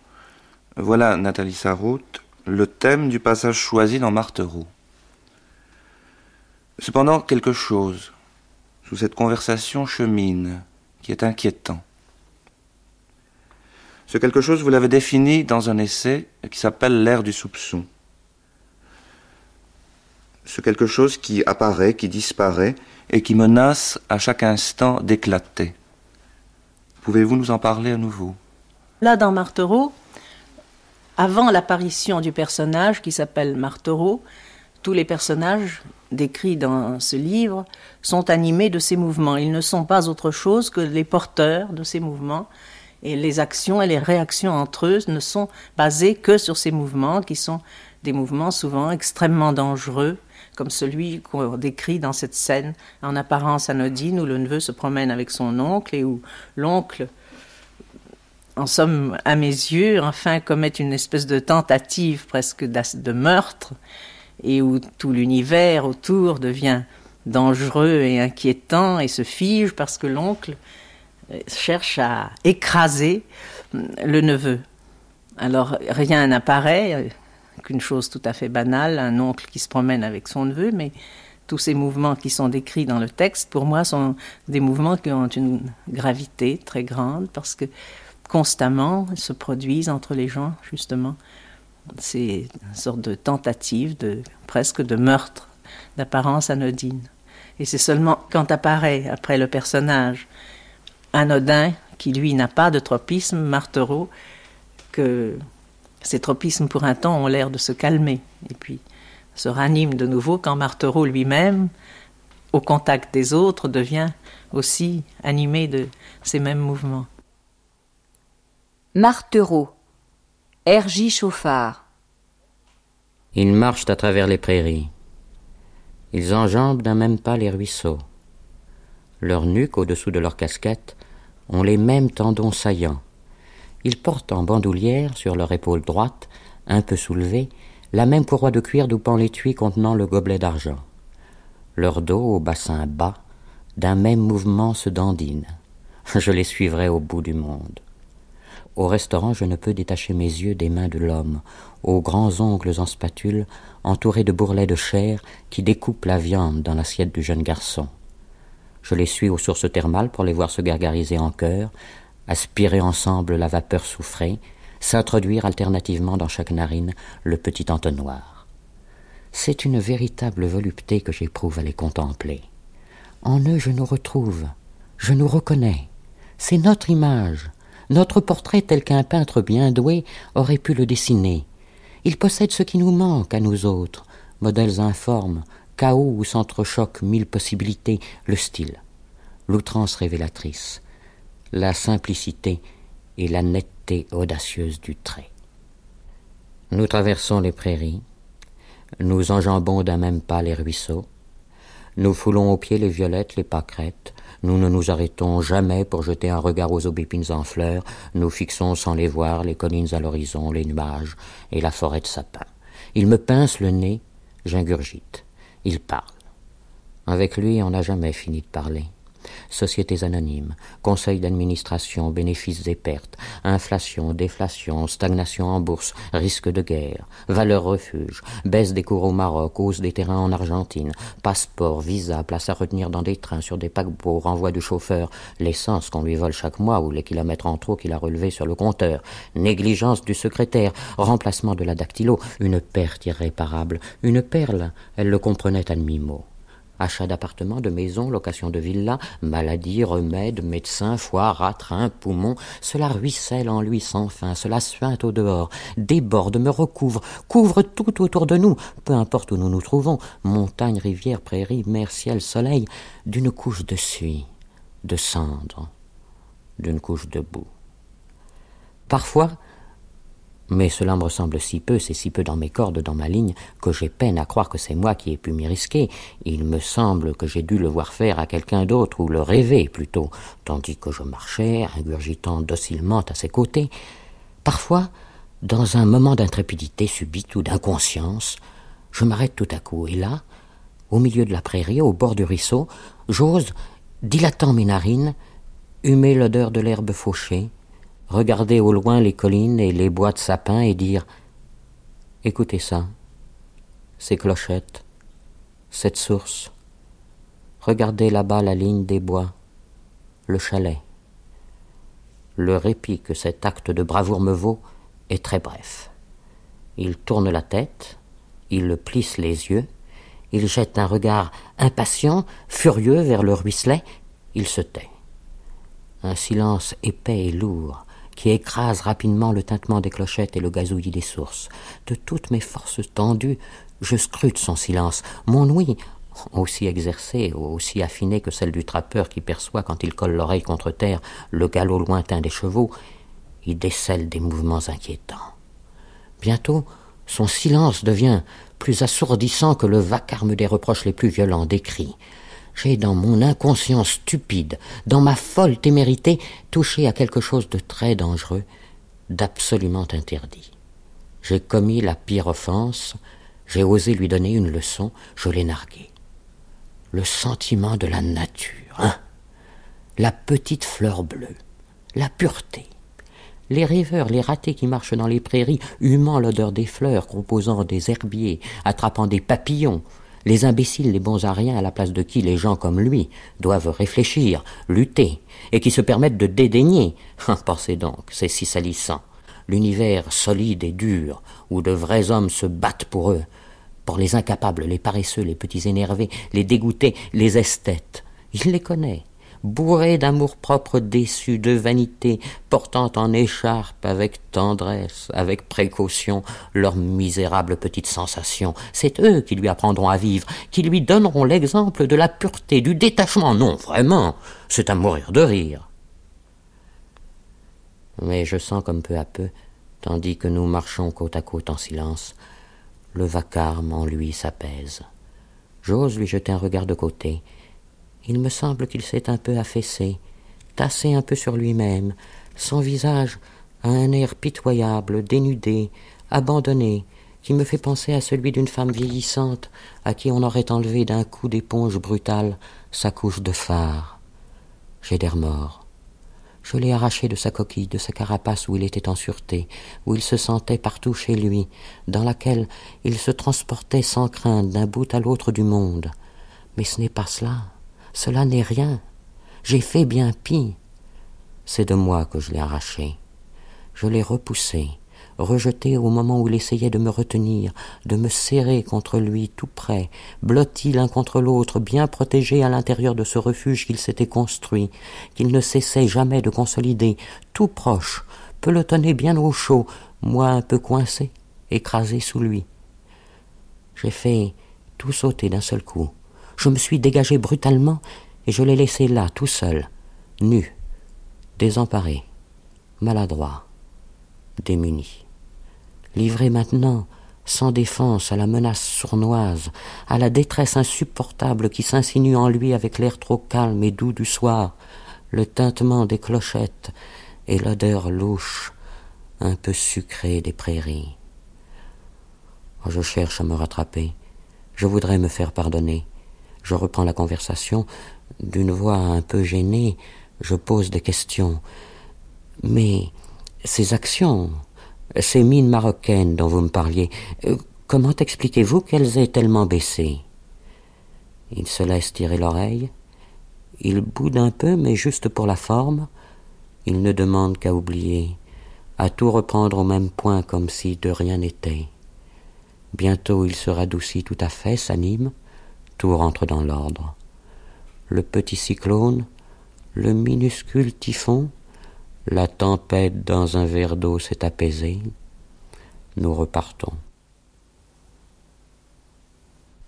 Voilà, Nathalie Sarraute, le thème du passage choisi dans Martereau. Cependant, quelque chose, sous cette conversation chemine, qui est inquiétant. Ce quelque chose, vous l'avez défini dans un essai qui s'appelle L'ère du soupçon. ce quelque chose qui apparaît, qui disparaît et qui menace à chaque instant d'éclater. Pouvez-vous nous en parler à nouveau? Là, dans Martereau, avant l'apparition du personnage qui s'appelle Martereau, tous les personnages décrits dans ce livre sont animés de ces mouvements. Ils ne sont pas autre chose que les porteurs de ces mouvements. Et les actions et les réactions entre eux ne sont basées que sur ces mouvements qui sont des mouvements souvent extrêmement dangereux, comme celui qu'on décrit dans cette scène en apparence anodine où le neveu se promène avec son oncle et où l'oncle, en somme, à mes yeux, enfin commet une espèce de tentative presque de meurtre et où tout l'univers autour devient dangereux et inquiétant et se fige parce que l'oncle euh, cherche à écraser euh, le neveu. Alors rien n'apparaît, euh, qu'une chose tout à fait banale, un oncle qui se promène avec son neveu, mais tous ces mouvements qui sont décrits dans le texte, pour moi, sont des mouvements qui ont une gravité très grande parce que constamment se produisent entre les gens, justement, c'est une sorte de tentative, de, presque de meurtre, d'apparence anodine. Et c'est seulement quand apparaît, après le personnage anodin, qui lui n'a pas de tropisme, Martereau, que ces tropismes pour un temps ont l'air de se calmer, et puis se raniment de nouveau quand Martereau lui-même, au contact des autres, devient aussi animé de ces mêmes mouvements. Martereau R.J. Chauffard. Ils marchent à travers les prairies. Ils enjambent d'un même pas les ruisseaux. Leurs nuques, au-dessous de leurs casquettes, ont les mêmes tendons saillants. Ils portent en bandoulière, sur leur épaule droite, un peu soulevée, la même courroie de cuir d'où pend l'étui contenant le gobelet d'argent. Leur dos, au bassin bas, d'un même mouvement se dandine. Je les suivrai au bout du monde. Au restaurant, je ne peux détacher mes yeux des mains de l'homme, aux grands ongles en spatule, entourés de bourrelets de chair qui découpent la viande dans l'assiette du jeune garçon. Je les suis aux sources thermales pour les voir se gargariser en chœur, aspirer ensemble la vapeur soufrée, s'introduire alternativement dans chaque narine le petit entonnoir. C'est une véritable volupté que j'éprouve à les contempler. En eux je nous retrouve, je nous reconnais. C'est notre image, notre portrait tel qu'un peintre bien doué aurait pu le dessiner. Il possède ce qui nous manque à nous autres, modèles informes, chaos où s'entrechoquent mille possibilités, le style, l'outrance révélatrice, la simplicité et la netteté audacieuse du trait. Nous traversons les prairies, nous enjambons d'un même pas les ruisseaux, nous foulons aux pieds les violettes, les pâquerettes, nous ne nous arrêtons jamais pour jeter un regard aux aubépines en fleurs, nous fixons sans les voir les collines à l'horizon, les nuages et la forêt de sapins. Il me pince le nez, j'ingurgite. Il parle. Avec lui, on n'a jamais fini de parler sociétés anonymes, conseils d'administration, bénéfices et pertes, inflation, déflation, stagnation en bourse, risque de guerre, valeur refuge, baisse des cours au Maroc, hausse des terrains en Argentine, passeport, visa, place à retenir dans des trains, sur des paquebots, renvoi du chauffeur, l'essence qu'on lui vole chaque mois ou les kilomètres en trop qu'il a relevés sur le compteur, négligence du secrétaire, remplacement de la dactylo, une perte irréparable, une perle, elle le comprenait à demi-mot achat d'appartements, de maisons, location de villas, maladies, remèdes, médecins, foie, rat, rein, poumons, cela ruisselle en lui sans fin, cela suinte au dehors, déborde, me recouvre, couvre tout autour de nous, peu importe où nous nous trouvons, montagne, rivière, prairie, mer, ciel, soleil, d'une couche de suie, de cendre, d'une couche de boue. Parfois, mais cela me ressemble si peu, c'est si peu dans mes cordes, dans ma ligne, que j'ai peine à croire que c'est moi qui ai pu m'y risquer. Il me semble que j'ai dû le voir faire à quelqu'un d'autre, ou le rêver plutôt, tandis que je marchais, ingurgitant docilement à ses côtés. Parfois, dans un moment d'intrépidité subite ou d'inconscience, je m'arrête tout à coup, et là, au milieu de la prairie, au bord du ruisseau, j'ose, dilatant mes narines, humer l'odeur de l'herbe fauchée, regarder au loin les collines et les bois de sapins et dire Écoutez ça, ces clochettes, cette source, regardez là-bas la ligne des bois, le chalet. Le répit que cet acte de bravoure me vaut est très bref. Il tourne la tête, il plisse les yeux, Il jette un regard impatient, furieux vers le ruisselet. Il se tait. Un silence épais et lourd qui écrase rapidement le tintement des clochettes et le gazouillis des sources. De toutes mes forces tendues, je scrute son silence. Mon ouïe, aussi exercée, aussi affinée que celle du trappeur qui perçoit quand il colle l'oreille contre terre le galop lointain des chevaux, y décèle des mouvements inquiétants. Bientôt, son silence devient plus assourdissant que le vacarme des reproches les plus violents, des cris. J'ai, dans mon inconscience stupide, dans ma folle témérité, touché à quelque chose de très dangereux, d'absolument interdit. J'ai commis la pire offense, j'ai osé lui donner une leçon, je l'ai nargué. Le sentiment de la nature, hein La petite fleur bleue, la pureté, les rêveurs, les ratés qui marchent dans les prairies, humant l'odeur des fleurs, composant des herbiers, attrapant des papillons, les imbéciles, les bons à rien, à la place de qui les gens comme lui doivent réfléchir, lutter, et qui se permettent de dédaigner. Ah, pensez donc, c'est si salissant. L'univers solide et dur, où de vrais hommes se battent pour eux, pour les incapables, les paresseux, les petits énervés, les dégoûtés, les esthètes. Il les connaît, bourré d'amour-propre déçu, de vanité, portant en écharpe avec tendresse, avec précaution, leurs misérables petites sensations. C'est eux qui lui apprendront à vivre, qui lui donneront l'exemple de la pureté, du détachement. Non, vraiment, c'est à mourir de rire. Mais je sens comme peu à peu, tandis que nous marchons côte à côte en silence, le vacarme en lui s'apaise. J'ose lui jeter un regard de côté, il me semble qu'il s'est un peu affaissé, tassé un peu sur lui-même. Son visage a un air pitoyable, dénudé, abandonné, qui me fait penser à celui d'une femme vieillissante à qui on aurait enlevé d'un coup d'éponge brutale sa couche de phare. J'ai d'air mort. Je l'ai arraché de sa coquille, de sa carapace où il était en sûreté, où il se sentait partout chez lui, dans laquelle il se transportait sans crainte d'un bout à l'autre du monde. Mais ce n'est pas cela. Cela n'est rien. J'ai fait bien pis. C'est de moi que je l'ai arraché. Je l'ai repoussé, rejeté au moment où il essayait de me retenir, de me serrer contre lui tout près, blottis l'un contre l'autre, bien protégés à l'intérieur de ce refuge qu'il s'était construit, qu'il ne cessait jamais de consolider, tout proche, pelotonné bien au chaud, moi un peu coincé, écrasé sous lui. J'ai fait tout sauter d'un seul coup je me suis dégagé brutalement et je l'ai laissé là, tout seul, nu, désemparé, maladroit, démuni. Livré maintenant, sans défense, à la menace sournoise, à la détresse insupportable qui s'insinue en lui avec l'air trop calme et doux du soir, le tintement des clochettes et l'odeur louche, un peu sucrée des prairies. Je cherche à me rattraper. Je voudrais me faire pardonner. Je reprends la conversation. D'une voix un peu gênée, je pose des questions. Mais ces actions, ces mines marocaines dont vous me parliez, euh, comment expliquez-vous qu'elles aient tellement baissé? Il se laisse tirer l'oreille. Il boude un peu, mais juste pour la forme. Il ne demande qu'à oublier, à tout reprendre au même point comme si de rien n'était. Bientôt il se radoucit tout à fait, s'anime, tout rentre dans l'ordre. Le petit cyclone, le minuscule typhon, la tempête dans un verre d'eau s'est apaisée. Nous repartons.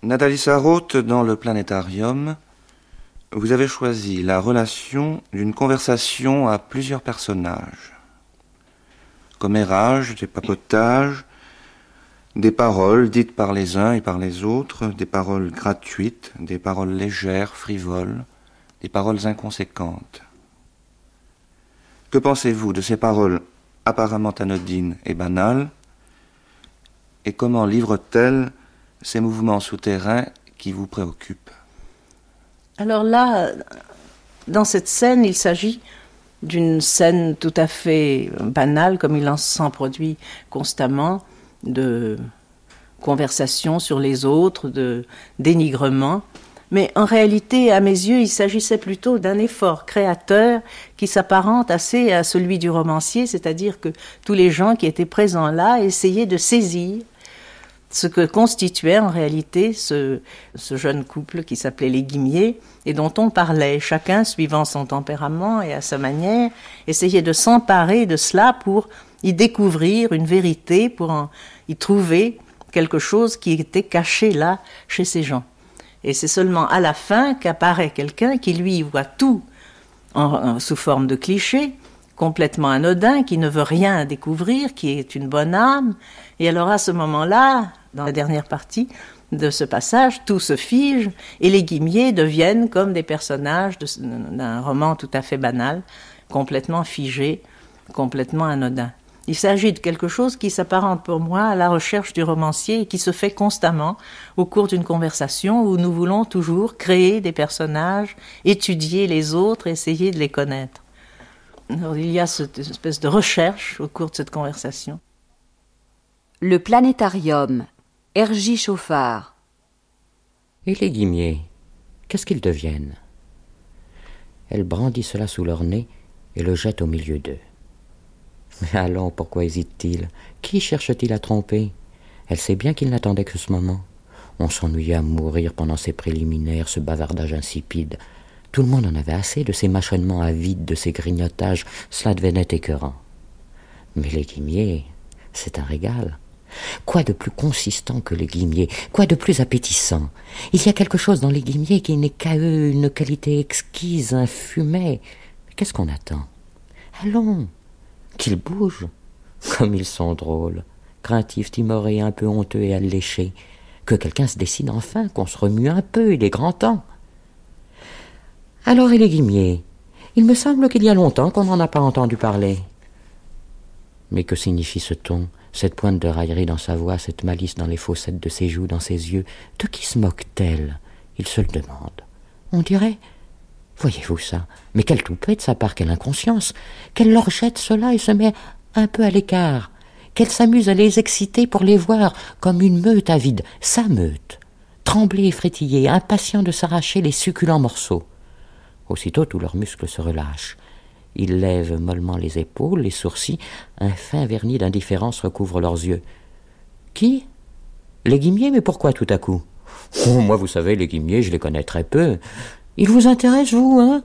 Nathalie Sarraute, dans le planétarium, vous avez choisi la relation d'une conversation à plusieurs personnages. Commérage, des papotages, des paroles dites par les uns et par les autres, des paroles gratuites, des paroles légères, frivoles, des paroles inconséquentes. Que pensez-vous de ces paroles apparemment anodines et banales et comment livrent-elles ces mouvements souterrains qui vous préoccupent? Alors là, dans cette scène, il s'agit d'une scène tout à fait banale, comme il en s'en produit constamment, de conversation sur les autres, de dénigrement. Mais en réalité, à mes yeux, il s'agissait plutôt d'un effort créateur qui s'apparente assez à celui du romancier, c'est-à-dire que tous les gens qui étaient présents là essayaient de saisir ce que constituait en réalité ce, jeune couple qui s'appelait les Guimiers et dont on parlait, chacun suivant son tempérament et à sa manière, essayait de s'emparer de cela pour y découvrir une vérité, pour y trouver quelque chose qui était caché là chez ces gens. Et c'est seulement à la fin qu'apparaît quelqu'un qui lui voit tout sous forme de cliché, complètement anodin, qui ne veut rien découvrir, qui est une bonne âme. Et alors à ce moment-là, dans la dernière partie de ce passage, tout se fige et les guimiers deviennent comme des personnages d'un roman tout à fait banal, complètement figé, complètement anodin. Il s'agit de quelque chose qui s'apparente pour moi à la recherche du romancier et qui se fait constamment au cours d'une conversation où nous voulons toujours créer des personnages, étudier les autres, essayer de les connaître. il y a cette espèce de recherche au cours de cette conversation. Le planétarium Hergie Chauffard. Et les guimiers, qu'est-ce qu'ils deviennent? Elle brandit cela sous leur nez et le jette au milieu d'eux. Mais allons, pourquoi hésite-t-il? Qui cherche-t-il à tromper? Elle sait bien qu'il n'attendait que ce moment. On s'ennuyait à mourir pendant ces préliminaires, ce bavardage insipide. Tout le monde en avait assez de ces mâchonnements avides, de ces grignotages, cela devenait écœurant. Mais les guimiers, c'est un régal. Quoi de plus consistant que les guimiers? Quoi de plus appétissant? Il y a quelque chose dans les guimiers qui n'est qu'à eux une qualité exquise, un fumet. Qu'est-ce qu'on attend? Allons, qu'ils bougent. Comme ils sont drôles, craintifs, timorés, un peu honteux et alléchés. Que quelqu'un se décide enfin, qu'on se remue un peu, il est grand temps. Alors, et les guimiers Il me semble qu'il y a longtemps qu'on n'en a pas entendu parler. Mais que signifie ce ton cette pointe de raillerie dans sa voix, cette malice dans les fossettes de ses joues, dans ses yeux, de qui se moque-t-elle? Il se le demande. On dirait. Voyez-vous ça? Mais quelle toupée de sa part, quelle inconscience? Qu'elle leur jette cela et se met un peu à l'écart. Qu'elle s'amuse à les exciter pour les voir comme une meute avide, sa meute, tremblée et frétillée, impatient de s'arracher les succulents morceaux. Aussitôt tous leurs muscles se relâchent. Ils lèvent mollement les épaules, les sourcils, un fin vernis d'indifférence recouvre leurs yeux. Qui? Les guimiers, mais pourquoi tout à coup? Oh, moi, vous savez, les guimiers, je les connais très peu. Ils vous intéressent, vous, hein?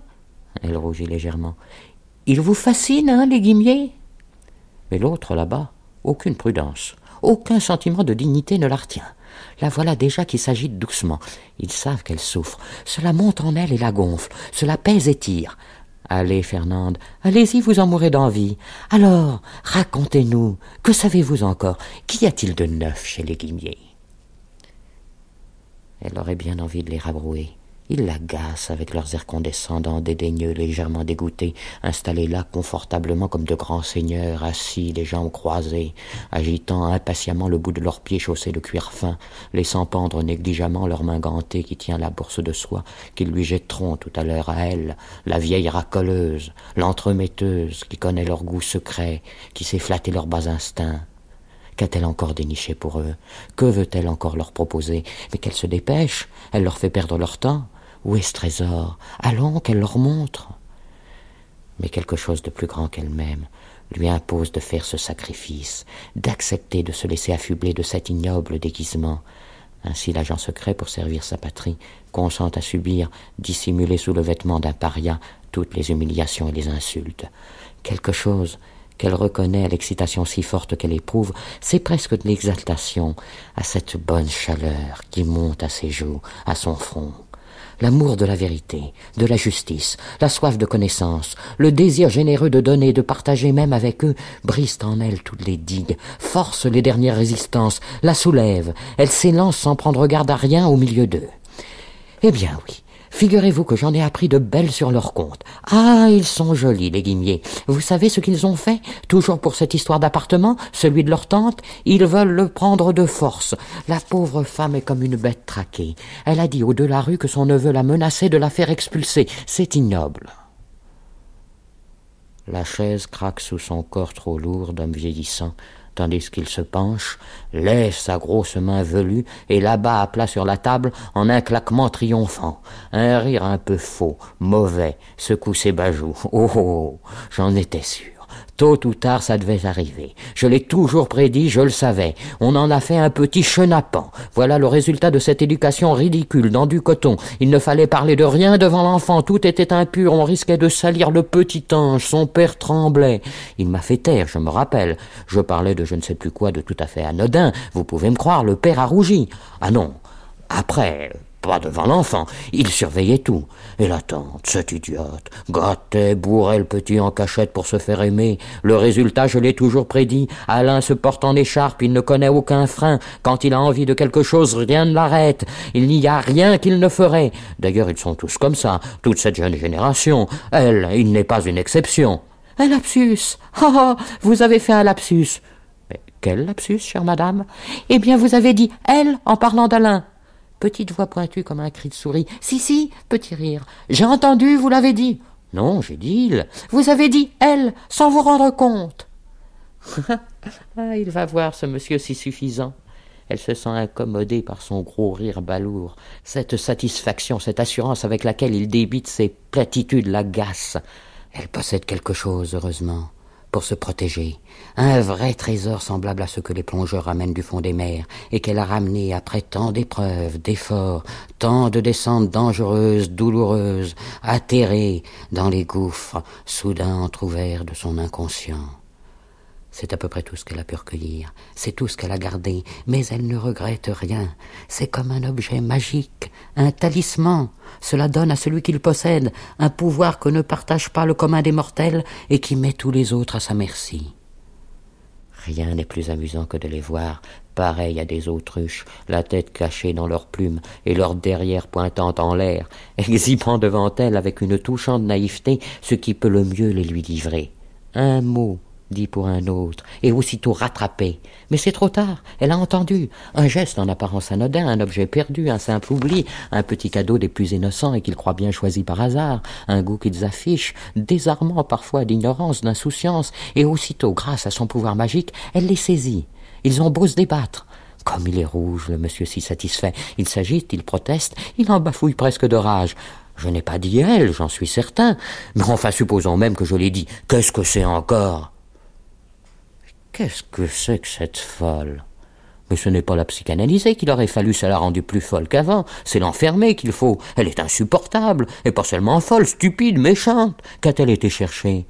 Elle rougit légèrement. Ils vous fascinent, hein, les guimiers Mais l'autre, là-bas, aucune prudence, aucun sentiment de dignité ne la retient. La voilà déjà qui s'agite doucement. Ils savent qu'elle souffre. Cela monte en elle et la gonfle. Cela pèse et tire. Allez, Fernande, allez-y, vous en mourrez d'envie. Alors, racontez-nous, que savez-vous encore? Qu'y a-t-il de neuf chez les guimiers Elle aurait bien envie de les rabrouer. Ils l'agacent avec leurs airs condescendants, dédaigneux, légèrement dégoûtés, installés là confortablement comme de grands seigneurs, assis, les jambes croisées, agitant impatiemment le bout de leurs pieds chaussés de cuir fin, laissant pendre négligemment leur main gantée qui tient la bourse de soie qu'ils lui jetteront tout à l'heure à elle, la vieille racoleuse, l'entremetteuse qui connaît leur goût secret, qui sait flatter leurs bas instincts. Qu'a-t-elle encore déniché pour eux? Que veut-elle encore leur proposer? Mais qu'elle se dépêche, elle leur fait perdre leur temps. Où est ce trésor? Allons, qu'elle leur montre. Mais quelque chose de plus grand qu'elle-même lui impose de faire ce sacrifice, d'accepter de se laisser affubler de cet ignoble déguisement. Ainsi l'agent secret, pour servir sa patrie, consent à subir, dissimulé sous le vêtement d'un paria, toutes les humiliations et les insultes. Quelque chose qu'elle reconnaît à l'excitation si forte qu'elle éprouve, c'est presque de l'exaltation à cette bonne chaleur qui monte à ses joues, à son front l'amour de la vérité, de la justice, la soif de connaissance, le désir généreux de donner, de partager même avec eux, brisent en elle toutes les digues, forcent les dernières résistances, la soulèvent, elle s'élance sans prendre garde à rien au milieu d'eux. Eh bien oui, Figurez-vous que j'en ai appris de belles sur leur compte. Ah, ils sont jolis, les guimiers. Vous savez ce qu'ils ont fait? Toujours pour cette histoire d'appartement, celui de leur tante, ils veulent le prendre de force. La pauvre femme est comme une bête traquée. Elle a dit au de la rue que son neveu la menaçait de la faire expulser. C'est ignoble. La chaise craque sous son corps trop lourd d'homme vieillissant tandis qu'il se penche, lève sa grosse main velue et l'abat à plat sur la table en un claquement triomphant. Un rire un peu faux, mauvais, secoue ses bajoux. Oh, oh, oh j'en étais sûr. Tôt ou tard, ça devait arriver. Je l'ai toujours prédit, je le savais. On en a fait un petit chenapan. Voilà le résultat de cette éducation ridicule, dans du coton. Il ne fallait parler de rien devant l'enfant, tout était impur, on risquait de salir le petit ange, son père tremblait. Il m'a fait taire, je me rappelle. Je parlais de je ne sais plus quoi de tout à fait anodin. Vous pouvez me croire, le père a rougi. Ah non. Après, pas devant l'enfant. Il surveillait tout. Et la tante, cette idiote, gâtait, bourrait le petit en cachette pour se faire aimer. Le résultat, je l'ai toujours prédit. Alain se porte en écharpe, il ne connaît aucun frein. Quand il a envie de quelque chose, rien ne l'arrête. Il n'y a rien qu'il ne ferait. D'ailleurs, ils sont tous comme ça, toute cette jeune génération. Elle, il n'est pas une exception. Un lapsus. Oh, oh, vous avez fait un lapsus. Mais quel lapsus, chère madame? Eh bien, vous avez dit elle en parlant d'Alain. Petite voix pointue comme un cri de souris. Si, si, petit rire. J'ai entendu, vous l'avez dit. Non, j'ai dit il. Vous avez dit elle, sans vous rendre compte. ah, il va voir ce monsieur si suffisant. Elle se sent incommodée par son gros rire balourd. Cette satisfaction, cette assurance avec laquelle il débite ses platitudes l'agace. Elle possède quelque chose, heureusement pour se protéger, un vrai trésor semblable à ce que les plongeurs ramènent du fond des mers, et qu'elle a ramené après tant d'épreuves, d'efforts, tant de descentes dangereuses, douloureuses, atterrées dans les gouffres soudain entr'ouverts de son inconscient. C'est à peu près tout ce qu'elle a pu recueillir, c'est tout ce qu'elle a gardé, mais elle ne regrette rien. C'est comme un objet magique, un talisman. Cela donne à celui qui le possède un pouvoir que ne partage pas le commun des mortels et qui met tous les autres à sa merci. Rien n'est plus amusant que de les voir, pareils à des autruches, la tête cachée dans leurs plumes et leur derrière pointant en l'air, exhibant devant elle avec une touchante naïveté ce qui peut le mieux les lui livrer. Un mot, dit pour un autre, et aussitôt rattrapé. Mais c'est trop tard, elle a entendu. Un geste en apparence anodin, un objet perdu, un simple oubli, un petit cadeau des plus innocents et qu'ils croient bien choisi par hasard, un goût qu'ils affichent, désarmant parfois d'ignorance, d'insouciance, et aussitôt, grâce à son pouvoir magique, elle les saisit. Ils ont beau se débattre. Comme il est rouge, le monsieur si satisfait. Il s'agite, il proteste, il en bafouille presque de rage. Je n'ai pas dit elle, j'en suis certain. Mais enfin, supposons même que je l'ai dit. Qu'est-ce que c'est encore? Qu'est-ce que c'est que cette folle? Mais ce n'est pas la psychanalysée qu'il aurait fallu, ça l'a rendue plus folle qu'avant. C'est l'enfermer qu'il faut. Elle est insupportable, et pas seulement folle, stupide, méchante. Qu'a-t-elle été chercher?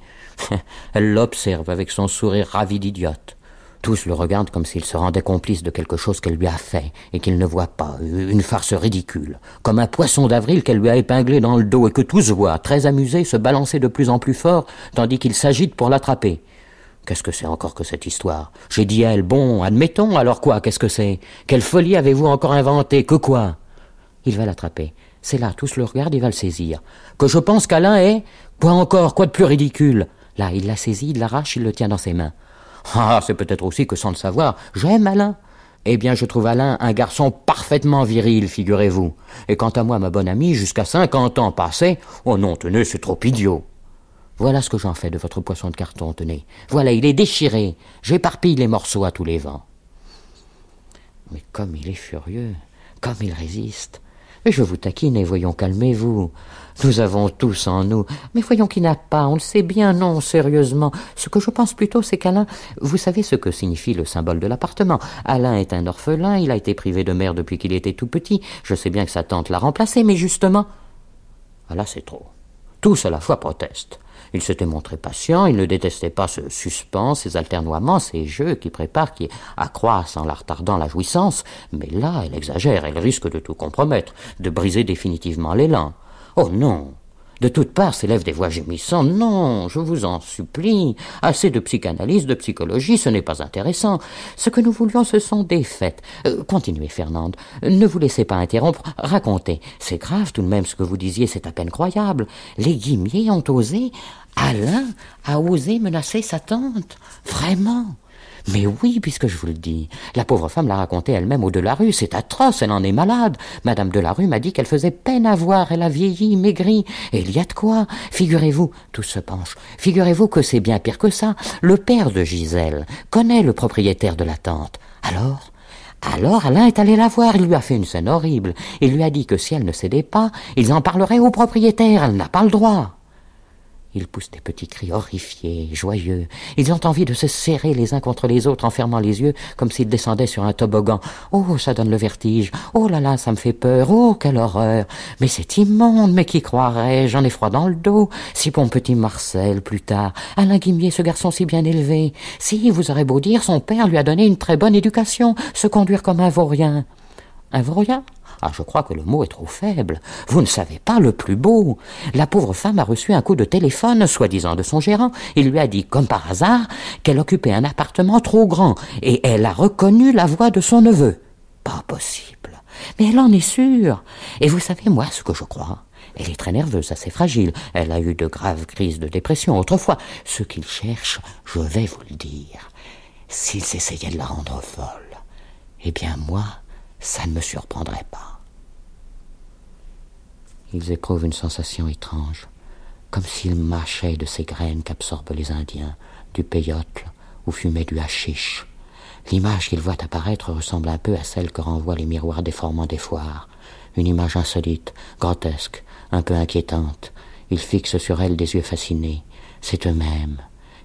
Elle l'observe avec son sourire ravi d'idiote. Tous le regardent comme s'il se rendait complice de quelque chose qu'elle lui a fait et qu'il ne voit pas, une farce ridicule, comme un poisson d'avril qu'elle lui a épinglé dans le dos et que tous voient, très amusés, se balancer de plus en plus fort tandis qu'il s'agite pour l'attraper. Qu'est-ce que c'est encore que cette histoire? J'ai dit elle, bon, admettons, alors quoi, qu'est-ce que c'est? Quelle folie avez-vous encore inventée Que quoi? Il va l'attraper. C'est là, tous le regardent, il va le saisir. Que je pense qu'Alain est Quoi encore Quoi de plus ridicule? Là, il l'a saisi, il l'arrache, il le tient dans ses mains. Ah, c'est peut-être aussi que sans le savoir, j'aime Alain. Eh bien, je trouve Alain un garçon parfaitement viril, figurez-vous. Et quant à moi, ma bonne amie, jusqu'à cinquante ans passés, oh non, tenez, c'est trop idiot. Voilà ce que j'en fais de votre poisson de carton, tenez. Voilà, il est déchiré. J'éparpille les morceaux à tous les vents. Mais comme il est furieux, comme il résiste. Mais je vous taquine et voyons, calmez-vous. Nous avons tous en nous. Mais voyons qu'il n'a pas, on le sait bien, non, sérieusement. Ce que je pense plutôt, c'est qu'Alain, vous savez ce que signifie le symbole de l'appartement. Alain est un orphelin, il a été privé de mère depuis qu'il était tout petit. Je sais bien que sa tante l'a remplacé, mais justement. Ah là, c'est trop. Tous à la fois protestent. Il s'était montré patient, il ne détestait pas ce suspens, ces alternoiements, ces jeux qui préparent, qui accroissent en la retardant la jouissance, mais là, elle exagère, elle risque de tout compromettre, de briser définitivement l'élan. Oh non de toutes parts s'élèvent des voix gémissantes. Non, je vous en supplie. Assez de psychanalyse, de psychologie, ce n'est pas intéressant. Ce que nous voulions, ce sont des faits. Euh, continuez, Fernande. Ne vous laissez pas interrompre. Racontez. C'est grave tout de même ce que vous disiez, c'est à peine croyable. Les guimiers ont osé. Alain a osé menacer sa tante. Vraiment. Mais oui, puisque je vous le dis. La pauvre femme l'a raconté elle-même au Delarue. C'est atroce, elle en est malade. Madame Delarue m'a dit qu'elle faisait peine à voir. Elle a vieilli, maigri. Et il y a de quoi. Figurez-vous, tout se penche. Figurez-vous que c'est bien pire que ça. Le père de Gisèle connaît le propriétaire de la tente. Alors, alors Alain est allé la voir, il lui a fait une scène horrible. Il lui a dit que si elle ne cédait pas, ils en parleraient au propriétaire, elle n'a pas le droit. Ils poussent des petits cris horrifiés, joyeux. Ils ont envie de se serrer les uns contre les autres en fermant les yeux comme s'ils descendaient sur un toboggan. Oh, ça donne le vertige. Oh là là, ça me fait peur. Oh, quelle horreur. Mais c'est immonde, mais qui croirait? J'en ai froid dans le dos. Si mon petit Marcel, plus tard. Alain Guimier, ce garçon si bien élevé. Si, vous aurez beau dire, son père lui a donné une très bonne éducation. Se conduire comme un vaurien. Un vaurien? Ah, je crois que le mot est trop faible. Vous ne savez pas le plus beau. La pauvre femme a reçu un coup de téléphone, soi-disant de son gérant. Il lui a dit, comme par hasard, qu'elle occupait un appartement trop grand, et elle a reconnu la voix de son neveu. Pas possible. Mais elle en est sûre. Et vous savez, moi, ce que je crois. Elle est très nerveuse, assez fragile. Elle a eu de graves crises de dépression autrefois. Ce qu'il cherche, je vais vous le dire. S'ils essayaient de la rendre folle, eh bien moi, ça ne me surprendrait pas. Ils éprouvent une sensation étrange, comme s'ils mâchaient de ces graines qu'absorbent les Indiens, du peyote ou fumaient du hashish. L'image qu'ils voient apparaître ressemble un peu à celle que renvoient les miroirs déformants des foires. Une image insolite, grotesque, un peu inquiétante. Ils fixent sur elle des yeux fascinés. C'est eux-mêmes.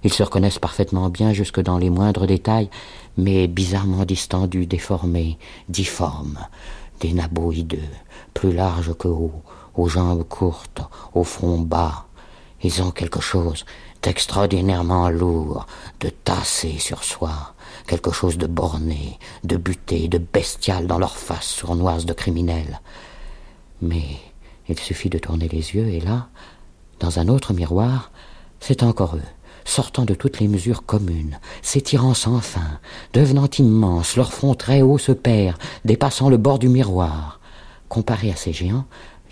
Ils se reconnaissent parfaitement bien jusque dans les moindres détails, mais bizarrement distendus, déformés, difformes, des nabots hideux, plus larges que hauts, aux jambes courtes, au front bas. Ils ont quelque chose d'extraordinairement lourd, de tassé sur soi, quelque chose de borné, de buté, de bestial dans leur face sournoise de criminels. Mais il suffit de tourner les yeux, et là, dans un autre miroir, c'est encore eux, sortant de toutes les mesures communes, s'étirant sans fin, devenant immenses, leur front très haut se perd, dépassant le bord du miroir. Comparés à ces géants,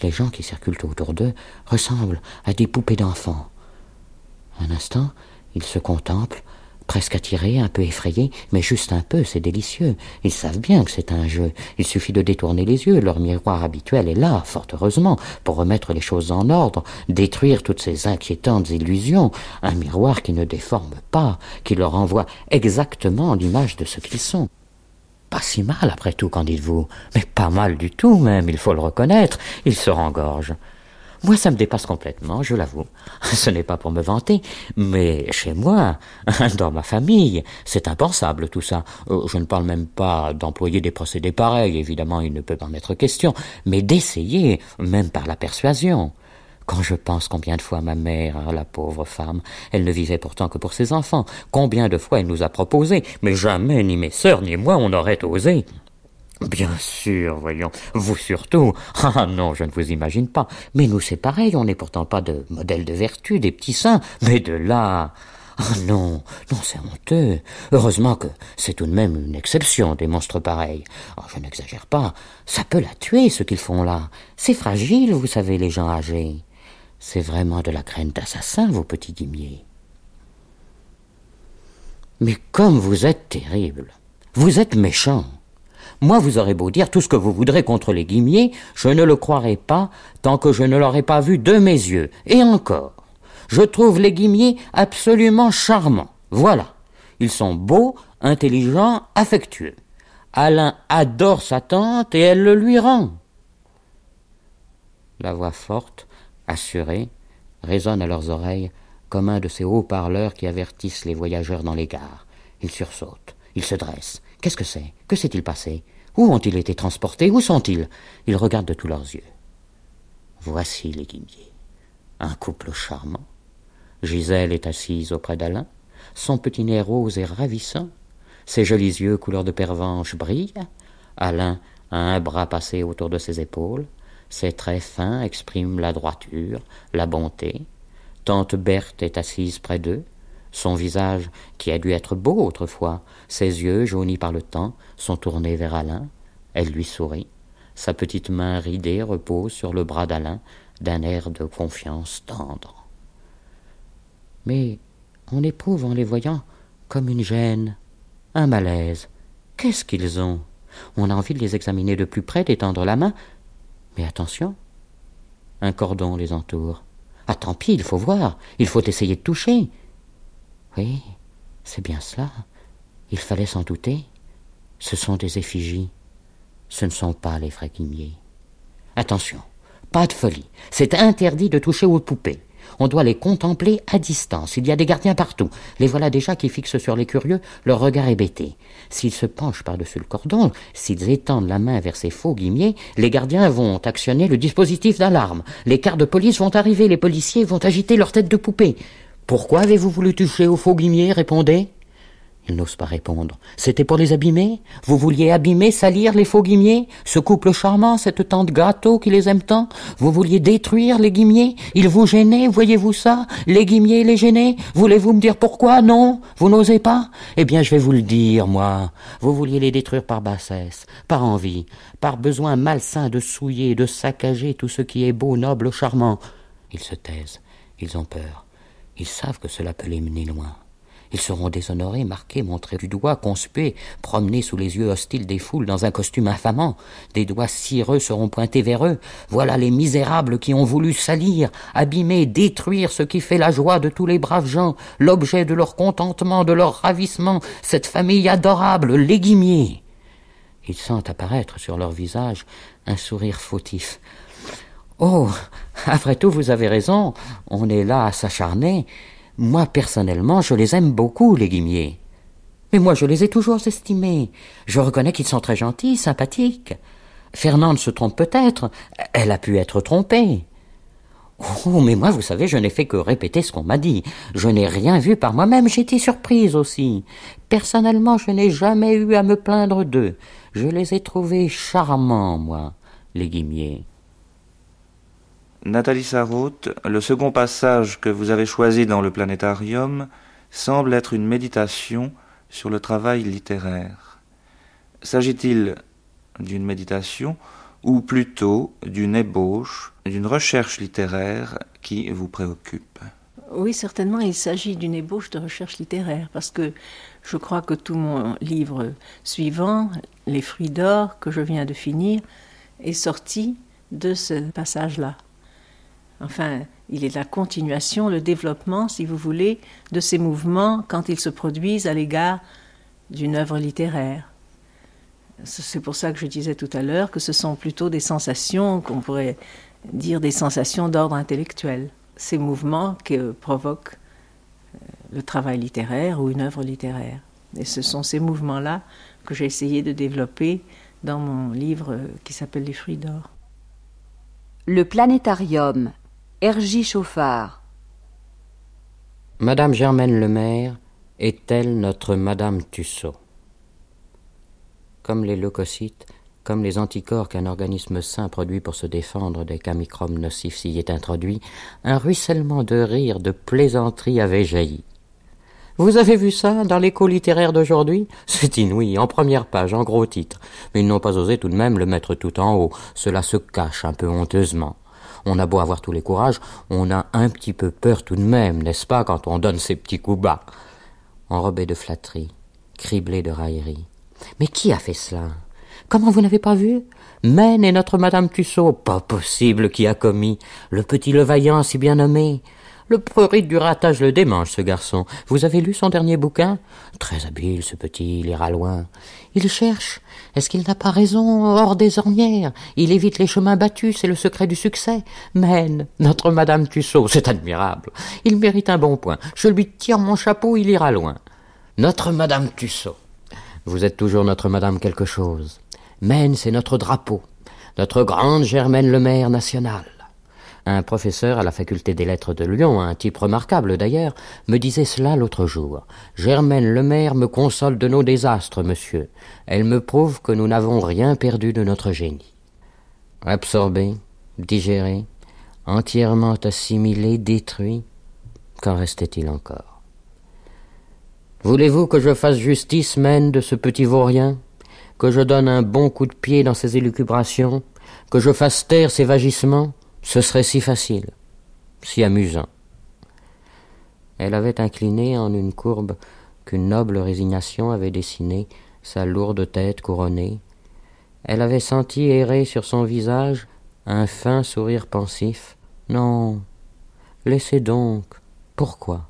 les gens qui circulent autour d'eux ressemblent à des poupées d'enfants. Un instant, ils se contemplent, presque attirés, un peu effrayés, mais juste un peu, c'est délicieux. Ils savent bien que c'est un jeu. Il suffit de détourner les yeux, leur miroir habituel est là, fort heureusement, pour remettre les choses en ordre, détruire toutes ces inquiétantes illusions, un miroir qui ne déforme pas, qui leur envoie exactement l'image de ce qu'ils sont. Pas si mal, après tout, qu'en dites-vous Mais pas mal du tout, même, il faut le reconnaître, ils se rengorgent. Moi, ça me dépasse complètement, je l'avoue. Ce n'est pas pour me vanter, mais chez moi, dans ma famille, c'est impensable tout ça. Euh, je ne parle même pas d'employer des procédés pareils, évidemment, il ne peut en être question, mais d'essayer, même par la persuasion. Quand je pense combien de fois ma mère, la pauvre femme, elle ne vivait pourtant que pour ses enfants, combien de fois elle nous a proposé, mais jamais ni mes sœurs ni moi on n'aurait osé. Bien sûr, voyons, vous surtout. Ah non, je ne vous imagine pas. Mais nous, c'est pareil, on n'est pourtant pas de modèles de vertu, des petits saints, mais de là. Ah non, non, c'est honteux. Heureusement que c'est tout de même une exception, des monstres pareils. Oh, je n'exagère pas. Ça peut la tuer, ce qu'ils font là. C'est fragile, vous savez, les gens âgés. C'est vraiment de la graine d'assassin, vos petits guimiers. Mais comme vous êtes terrible. Vous êtes méchant. Moi, vous aurez beau dire tout ce que vous voudrez contre les guimiers, je ne le croirai pas tant que je ne l'aurai pas vu de mes yeux. Et encore, je trouve les guimiers absolument charmants. Voilà. Ils sont beaux, intelligents, affectueux. Alain adore sa tante et elle le lui rend. La voix forte, assurée, résonne à leurs oreilles comme un de ces haut-parleurs qui avertissent les voyageurs dans les gares. Ils sursautent, ils se dressent. Qu'est-ce que c'est? Que s'est-il passé? Où ont-ils été transportés? Où sont-ils? Ils regardent de tous leurs yeux. Voici les guimiers. Un couple charmant. Gisèle est assise auprès d'Alain. Son petit nez rose est ravissant. Ses jolis yeux couleur de pervenche brillent. Alain a un bras passé autour de ses épaules. Ses traits fins expriment la droiture, la bonté. Tante Berthe est assise près d'eux. Son visage, qui a dû être beau autrefois, ses yeux, jaunis par le temps, sont tournés vers Alain. Elle lui sourit. Sa petite main ridée repose sur le bras d'Alain d'un air de confiance tendre. Mais on éprouve en les voyant comme une gêne, un malaise. Qu'est-ce qu'ils ont? On a envie de les examiner de plus près, d'étendre la main. Mais attention, un cordon les entoure. Ah tant pis, il faut voir, il faut essayer de toucher. Oui, c'est bien cela. Il fallait s'en douter. Ce sont des effigies. Ce ne sont pas les frères Attention, pas de folie. C'est interdit de toucher aux poupées. On doit les contempler à distance. Il y a des gardiens partout. Les voilà déjà qui fixent sur les curieux leur regard hébété. S'ils se penchent par-dessus le cordon, s'ils étendent la main vers ces faux guimiers, les gardiens vont actionner le dispositif d'alarme. Les quarts de police vont arriver, les policiers vont agiter leur tête de poupée. Pourquoi avez-vous voulu toucher aux faux guimiers? Répondez. Il n'ose pas répondre. C'était pour les abîmer? Vous vouliez abîmer, salir les faux guimiers? Ce couple charmant, cette tante gâteau qui les aime tant? Vous vouliez détruire les guimiers? Ils vous gênaient, voyez-vous ça? Les guimiers les gênaient Voulez-vous me dire pourquoi? Non Vous n'osez pas? Eh bien, je vais vous le dire, moi. Vous vouliez les détruire par bassesse, par envie, par besoin malsain de souiller, de saccager tout ce qui est beau, noble, charmant. Ils se taisent, ils ont peur. Ils savent que cela peut les mener loin. Ils seront déshonorés, marqués, montrés du doigt, conspués, promenés sous les yeux hostiles des foules dans un costume infamant. Des doigts cireux seront pointés vers eux. Voilà les misérables qui ont voulu salir, abîmer, détruire ce qui fait la joie de tous les braves gens, l'objet de leur contentement, de leur ravissement, cette famille adorable, les guimiers. Ils sentent apparaître sur leur visage un sourire fautif. Oh. Après tout, vous avez raison. On est là à s'acharner. Moi, personnellement, je les aime beaucoup, les guimiers. Mais moi, je les ai toujours estimés. Je reconnais qu'ils sont très gentils, sympathiques. Fernande se trompe peut-être. Elle a pu être trompée. Oh, mais moi, vous savez, je n'ai fait que répéter ce qu'on m'a dit. Je n'ai rien vu par moi-même, été surprise aussi. Personnellement, je n'ai jamais eu à me plaindre d'eux. Je les ai trouvés charmants, moi, les guimiers. Nathalie Sarraute, le second passage que vous avez choisi dans le planétarium semble être une méditation sur le travail littéraire. S'agit-il d'une méditation ou plutôt d'une ébauche, d'une recherche littéraire qui vous préoccupe? Oui, certainement, il s'agit d'une ébauche de recherche littéraire, parce que je crois que tout mon livre suivant, Les fruits d'or, que je viens de finir, est sorti de ce passage-là. Enfin, il est la continuation, le développement, si vous voulez, de ces mouvements quand ils se produisent à l'égard d'une œuvre littéraire. C'est pour ça que je disais tout à l'heure que ce sont plutôt des sensations, qu'on pourrait dire des sensations d'ordre intellectuel. Ces mouvements que provoque euh, le travail littéraire ou une œuvre littéraire. Et ce sont ces mouvements-là que j'ai essayé de développer dans mon livre qui s'appelle Les fruits d'or. Le planétarium Hergy Chauffard. Madame Germaine Lemaire est-elle notre Madame Tussaud? Comme les leucocytes, comme les anticorps qu'un organisme sain produit pour se défendre des camicromes nocifs s'y est introduit, un ruissellement de rire, de plaisanterie avait jailli. Vous avez vu ça dans l'écho littéraire d'aujourd'hui? C'est inouï, en première page, en gros titre. Mais ils n'ont pas osé tout de même le mettre tout en haut. Cela se cache un peu honteusement. On a beau avoir tous les courages, on a un petit peu peur tout de même, n'est-ce pas, quand on donne ces petits coups bas. Enrobé de flatterie, criblé de raillerie. Mais qui a fait cela? Comment vous n'avez pas vu? Maine et notre Madame Tussaud, pas possible qui a commis. Le petit Levaillant si bien nommé. Le prurite du ratage le démange, ce garçon. Vous avez lu son dernier bouquin? Très habile, ce petit, il ira loin. Il cherche. Est-ce qu'il n'a pas raison? Hors des ornières Il évite les chemins battus, c'est le secret du succès. Mène, notre Madame Tussaud, c'est admirable. Il mérite un bon point. Je lui tire mon chapeau, il ira loin. Notre Madame Tussaud. Vous êtes toujours notre Madame quelque chose. Maine, c'est notre drapeau. Notre grande Germaine Lemaire nationale. Un professeur à la faculté des lettres de Lyon, un type remarquable d'ailleurs, me disait cela l'autre jour. Germaine Lemaire me console de nos désastres, monsieur. Elle me prouve que nous n'avons rien perdu de notre génie. Absorbé, digéré, entièrement assimilé, détruit, qu'en restait-il encore? Voulez-vous que je fasse justice, mène, de ce petit vaurien? Que je donne un bon coup de pied dans ses élucubrations? Que je fasse taire ses vagissements? Ce serait si facile, si amusant. Elle avait incliné en une courbe qu'une noble résignation avait dessinée sa lourde tête couronnée. Elle avait senti errer sur son visage un fin sourire pensif. Non, laissez donc. Pourquoi?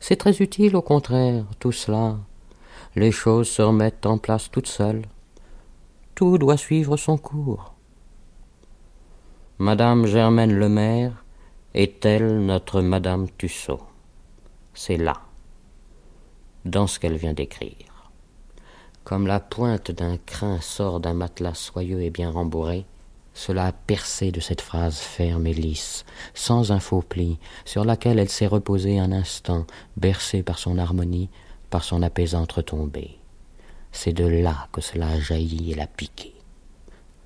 C'est très utile, au contraire, tout cela. Les choses se remettent en place toutes seules. Tout doit suivre son cours. Madame Germaine Lemaire est-elle notre Madame Tussaud? C'est là, dans ce qu'elle vient d'écrire. Comme la pointe d'un crin sort d'un matelas soyeux et bien rembourré, cela a percé de cette phrase ferme et lisse, sans un faux pli, sur laquelle elle s'est reposée un instant, bercée par son harmonie, par son apaisante retombée. C'est de là que cela a jailli et l'a piqué.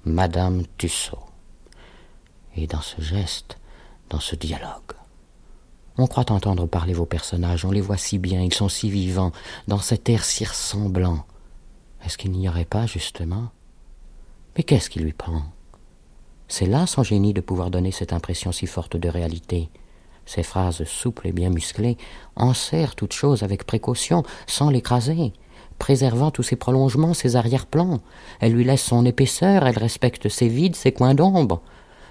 Madame Tussaud. Dans ce geste, dans ce dialogue, on croit entendre parler vos personnages, on les voit si bien, ils sont si vivants, dans cet air si ressemblant. Est-ce qu'il n'y aurait pas, justement? Mais qu'est-ce qui lui prend? C'est là son génie de pouvoir donner cette impression si forte de réalité. Ses phrases souples et bien musclées enserrent toute chose avec précaution, sans l'écraser, préservant tous ses prolongements, ses arrière-plans. Elle lui laisse son épaisseur, elle respecte ses vides, ses coins d'ombre.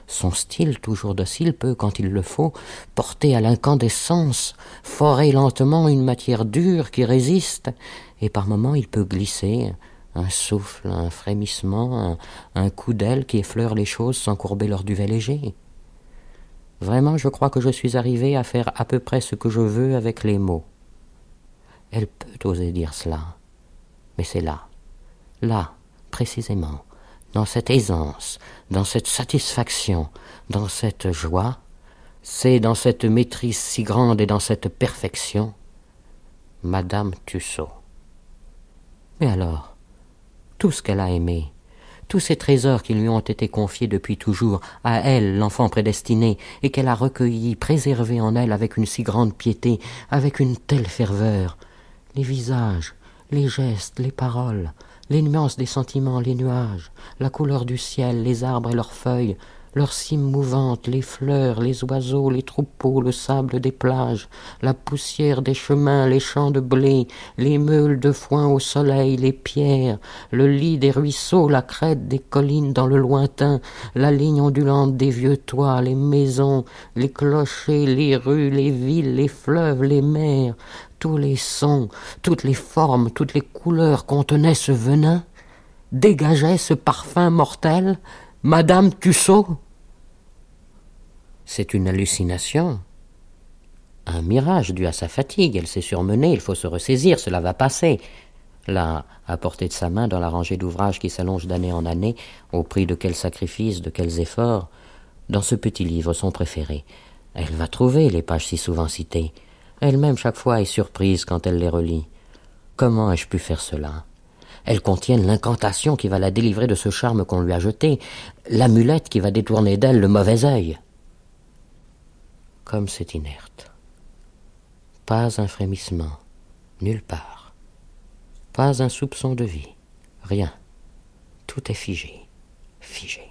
Son style, toujours docile, peut, quand il le faut, porter à l'incandescence, forer lentement une matière dure qui résiste, et par moments il peut glisser, un souffle, un frémissement, un, coup d'aile qui effleure les choses sans courber leur duvet léger. Vraiment, je crois que je suis arrivé à faire à peu près ce que je veux avec les mots. Elle peut oser dire cela, mais c'est là, là, précisément, dans cette aisance, dans cette satisfaction, dans cette joie, c'est dans cette maîtrise si grande et dans cette perfection, Madame Tussaud. Mais alors, tout ce qu'elle a aimé, tous ces trésors qui lui ont été confiés depuis toujours, à elle, l'enfant prédestiné, et qu'elle a recueillis, préservés en elle avec une si grande piété, avec une telle ferveur, les visages, les gestes, les paroles, les nuances des sentiments, les nuages, la couleur du ciel, les arbres et leurs feuilles, leurs cimes mouvantes, les fleurs, les oiseaux, les troupeaux, le sable des plages, la poussière des chemins, les champs de blé, les meules de foin au soleil, les pierres, le lit des ruisseaux, la crête des collines dans le lointain, la ligne ondulante des vieux toits, les maisons, les clochers, les rues, les villes, les fleuves, les mers, tous les sons, toutes les formes, toutes les couleurs contenaient ce venin, dégageaient ce parfum mortel, Madame Tussaud c'est une hallucination. Un mirage dû à sa fatigue. Elle s'est surmenée, il faut se ressaisir, cela va passer. Là, à portée de sa main, dans la rangée d'ouvrages qui s'allonge d'année en année, au prix de quels sacrifices, de quels efforts, dans ce petit livre, son préféré, elle va trouver les pages si souvent citées. Elle-même, chaque fois, est surprise quand elle les relit. Comment ai-je pu faire cela? Elles contiennent l'incantation qui va la délivrer de ce charme qu'on lui a jeté, l'amulette qui va détourner d'elle le mauvais œil comme c'est inerte. Pas un frémissement, nulle part. Pas un soupçon de vie, rien. Tout est figé, figé,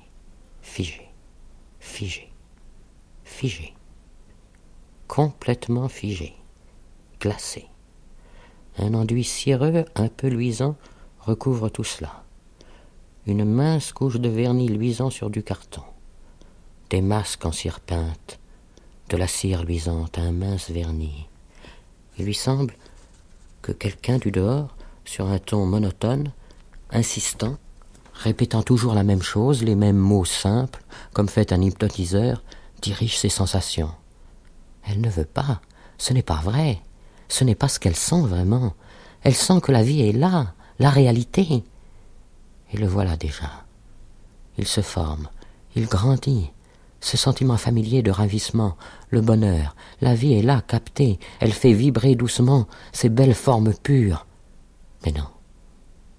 figé, figé, figé. Complètement figé, glacé. Un enduit cireux un peu luisant recouvre tout cela. Une mince couche de vernis luisant sur du carton. Des masques en cire peinte, de la cire luisante, un mince vernis. Il lui semble que quelqu'un du dehors, sur un ton monotone, insistant, répétant toujours la même chose, les mêmes mots simples, comme fait un hypnotiseur, dirige ses sensations. Elle ne veut pas, ce n'est pas vrai, ce n'est pas ce qu'elle sent vraiment. Elle sent que la vie est là, la réalité. Et le voilà déjà. Il se forme, il grandit, ce sentiment familier de ravissement, le bonheur, la vie est là, captée, elle fait vibrer doucement ces belles formes pures. Mais non,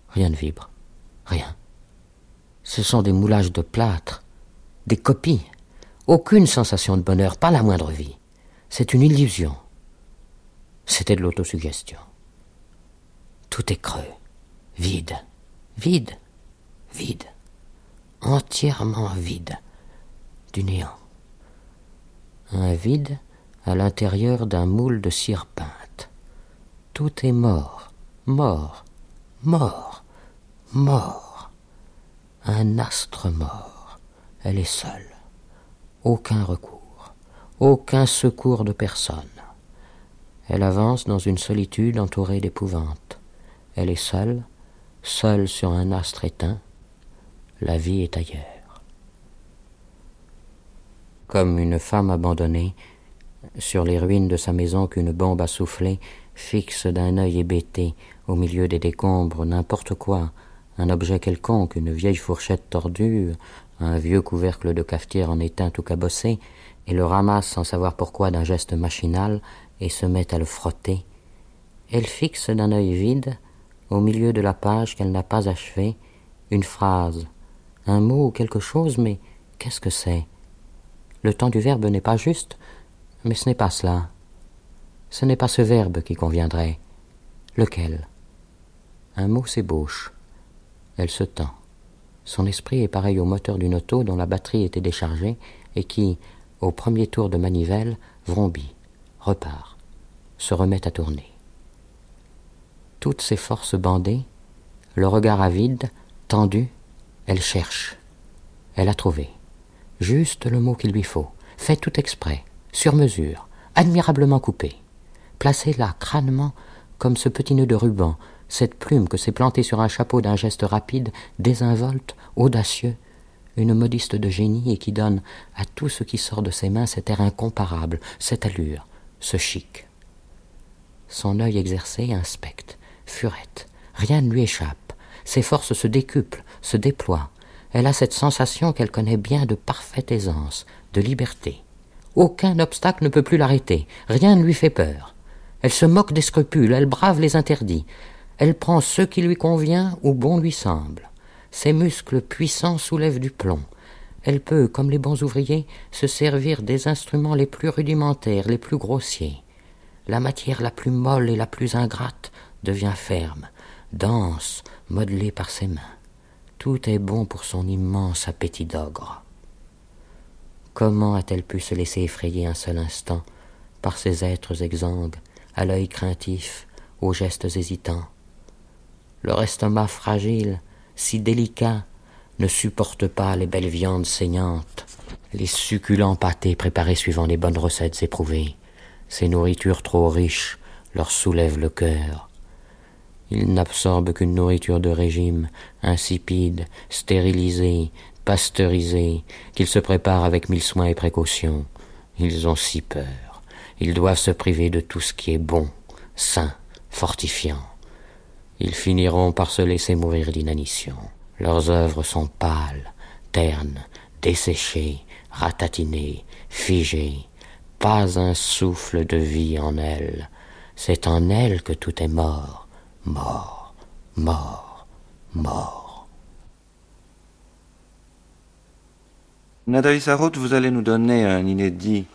rien ne vibre, rien. Ce sont des moulages de plâtre, des copies, aucune sensation de bonheur, pas la moindre vie. C'est une illusion. C'était de l'autosuggestion. Tout est creux, vide, vide, vide, entièrement vide du néant. Un vide à l'intérieur d'un moule de cire peinte. Tout est mort, mort, mort, mort. Un astre mort. Elle est seule. Aucun recours, aucun secours de personne. Elle avance dans une solitude entourée d'épouvante. Elle est seule, seule sur un astre éteint. La vie est ailleurs. comme une femme abandonnée, sur les ruines de sa maison qu'une bombe a soufflé, fixe d'un œil hébété, au milieu des décombres, n'importe quoi, un objet quelconque, une vieille fourchette tordue, un vieux couvercle de cafetière en étain tout cabossé, et le ramasse sans savoir pourquoi d'un geste machinal, et se met à le frotter. Elle fixe d'un œil vide, au milieu de la page qu'elle n'a pas achevée, une phrase, un mot ou quelque chose, mais qu'est-ce que c'est? Le temps du verbe n'est pas juste, mais ce n'est pas cela. Ce n'est pas ce verbe qui conviendrait. Lequel? Un mot s'ébauche. Elle se tend. Son esprit est pareil au moteur d'une auto dont la batterie était déchargée et qui, au premier tour de manivelle, vrombit, repart, se remet à tourner. Toutes ses forces bandées, le regard avide, tendu, elle cherche. Elle a trouvé. Juste le mot qu'il lui faut, fait tout exprès, sur mesure, admirablement coupé, placé là crânement comme ce petit nœud de ruban cette plume que s'est plantée sur un chapeau d'un geste rapide, désinvolte, audacieux, une modiste de génie et qui donne à tout ce qui sort de ses mains cet air incomparable, cette allure, ce chic. Son œil exercé inspecte, furette, rien ne lui échappe, ses forces se décuplent, se déploient. Elle a cette sensation qu'elle connaît bien de parfaite aisance, de liberté. Aucun obstacle ne peut plus l'arrêter, rien ne lui fait peur. Elle se moque des scrupules, elle brave les interdits, elle prend ce qui lui convient ou bon lui semble. Ses muscles puissants soulèvent du plomb. Elle peut, comme les bons ouvriers, se servir des instruments les plus rudimentaires, les plus grossiers. La matière la plus molle et la plus ingrate devient ferme, dense, modelée par ses mains. Tout est bon pour son immense appétit d'ogre. Comment a-t-elle pu se laisser effrayer un seul instant par ces êtres exsangues, à l'œil craintif, aux gestes hésitants? Leur estomac fragile, si délicat, ne supporte pas les belles viandes saignantes, les succulents pâtés préparés suivant les bonnes recettes éprouvées. Ces nourritures trop riches leur soulèvent le cœur. Ils n'absorbent qu'une nourriture de régime, insipide, stérilisée, pasteurisée, qu'ils se préparent avec mille soins et précautions. Ils ont si peur. Ils doivent se priver de tout ce qui est bon, sain, fortifiant. Ils finiront par se laisser mourir d'inanition. Leurs œuvres sont pâles, ternes, desséchées, ratatinées, figées. Pas un souffle de vie en elles. C'est en elles que tout est mort, mort, mort, mort. Nathalie Sarraute, vous allez nous donner un inédit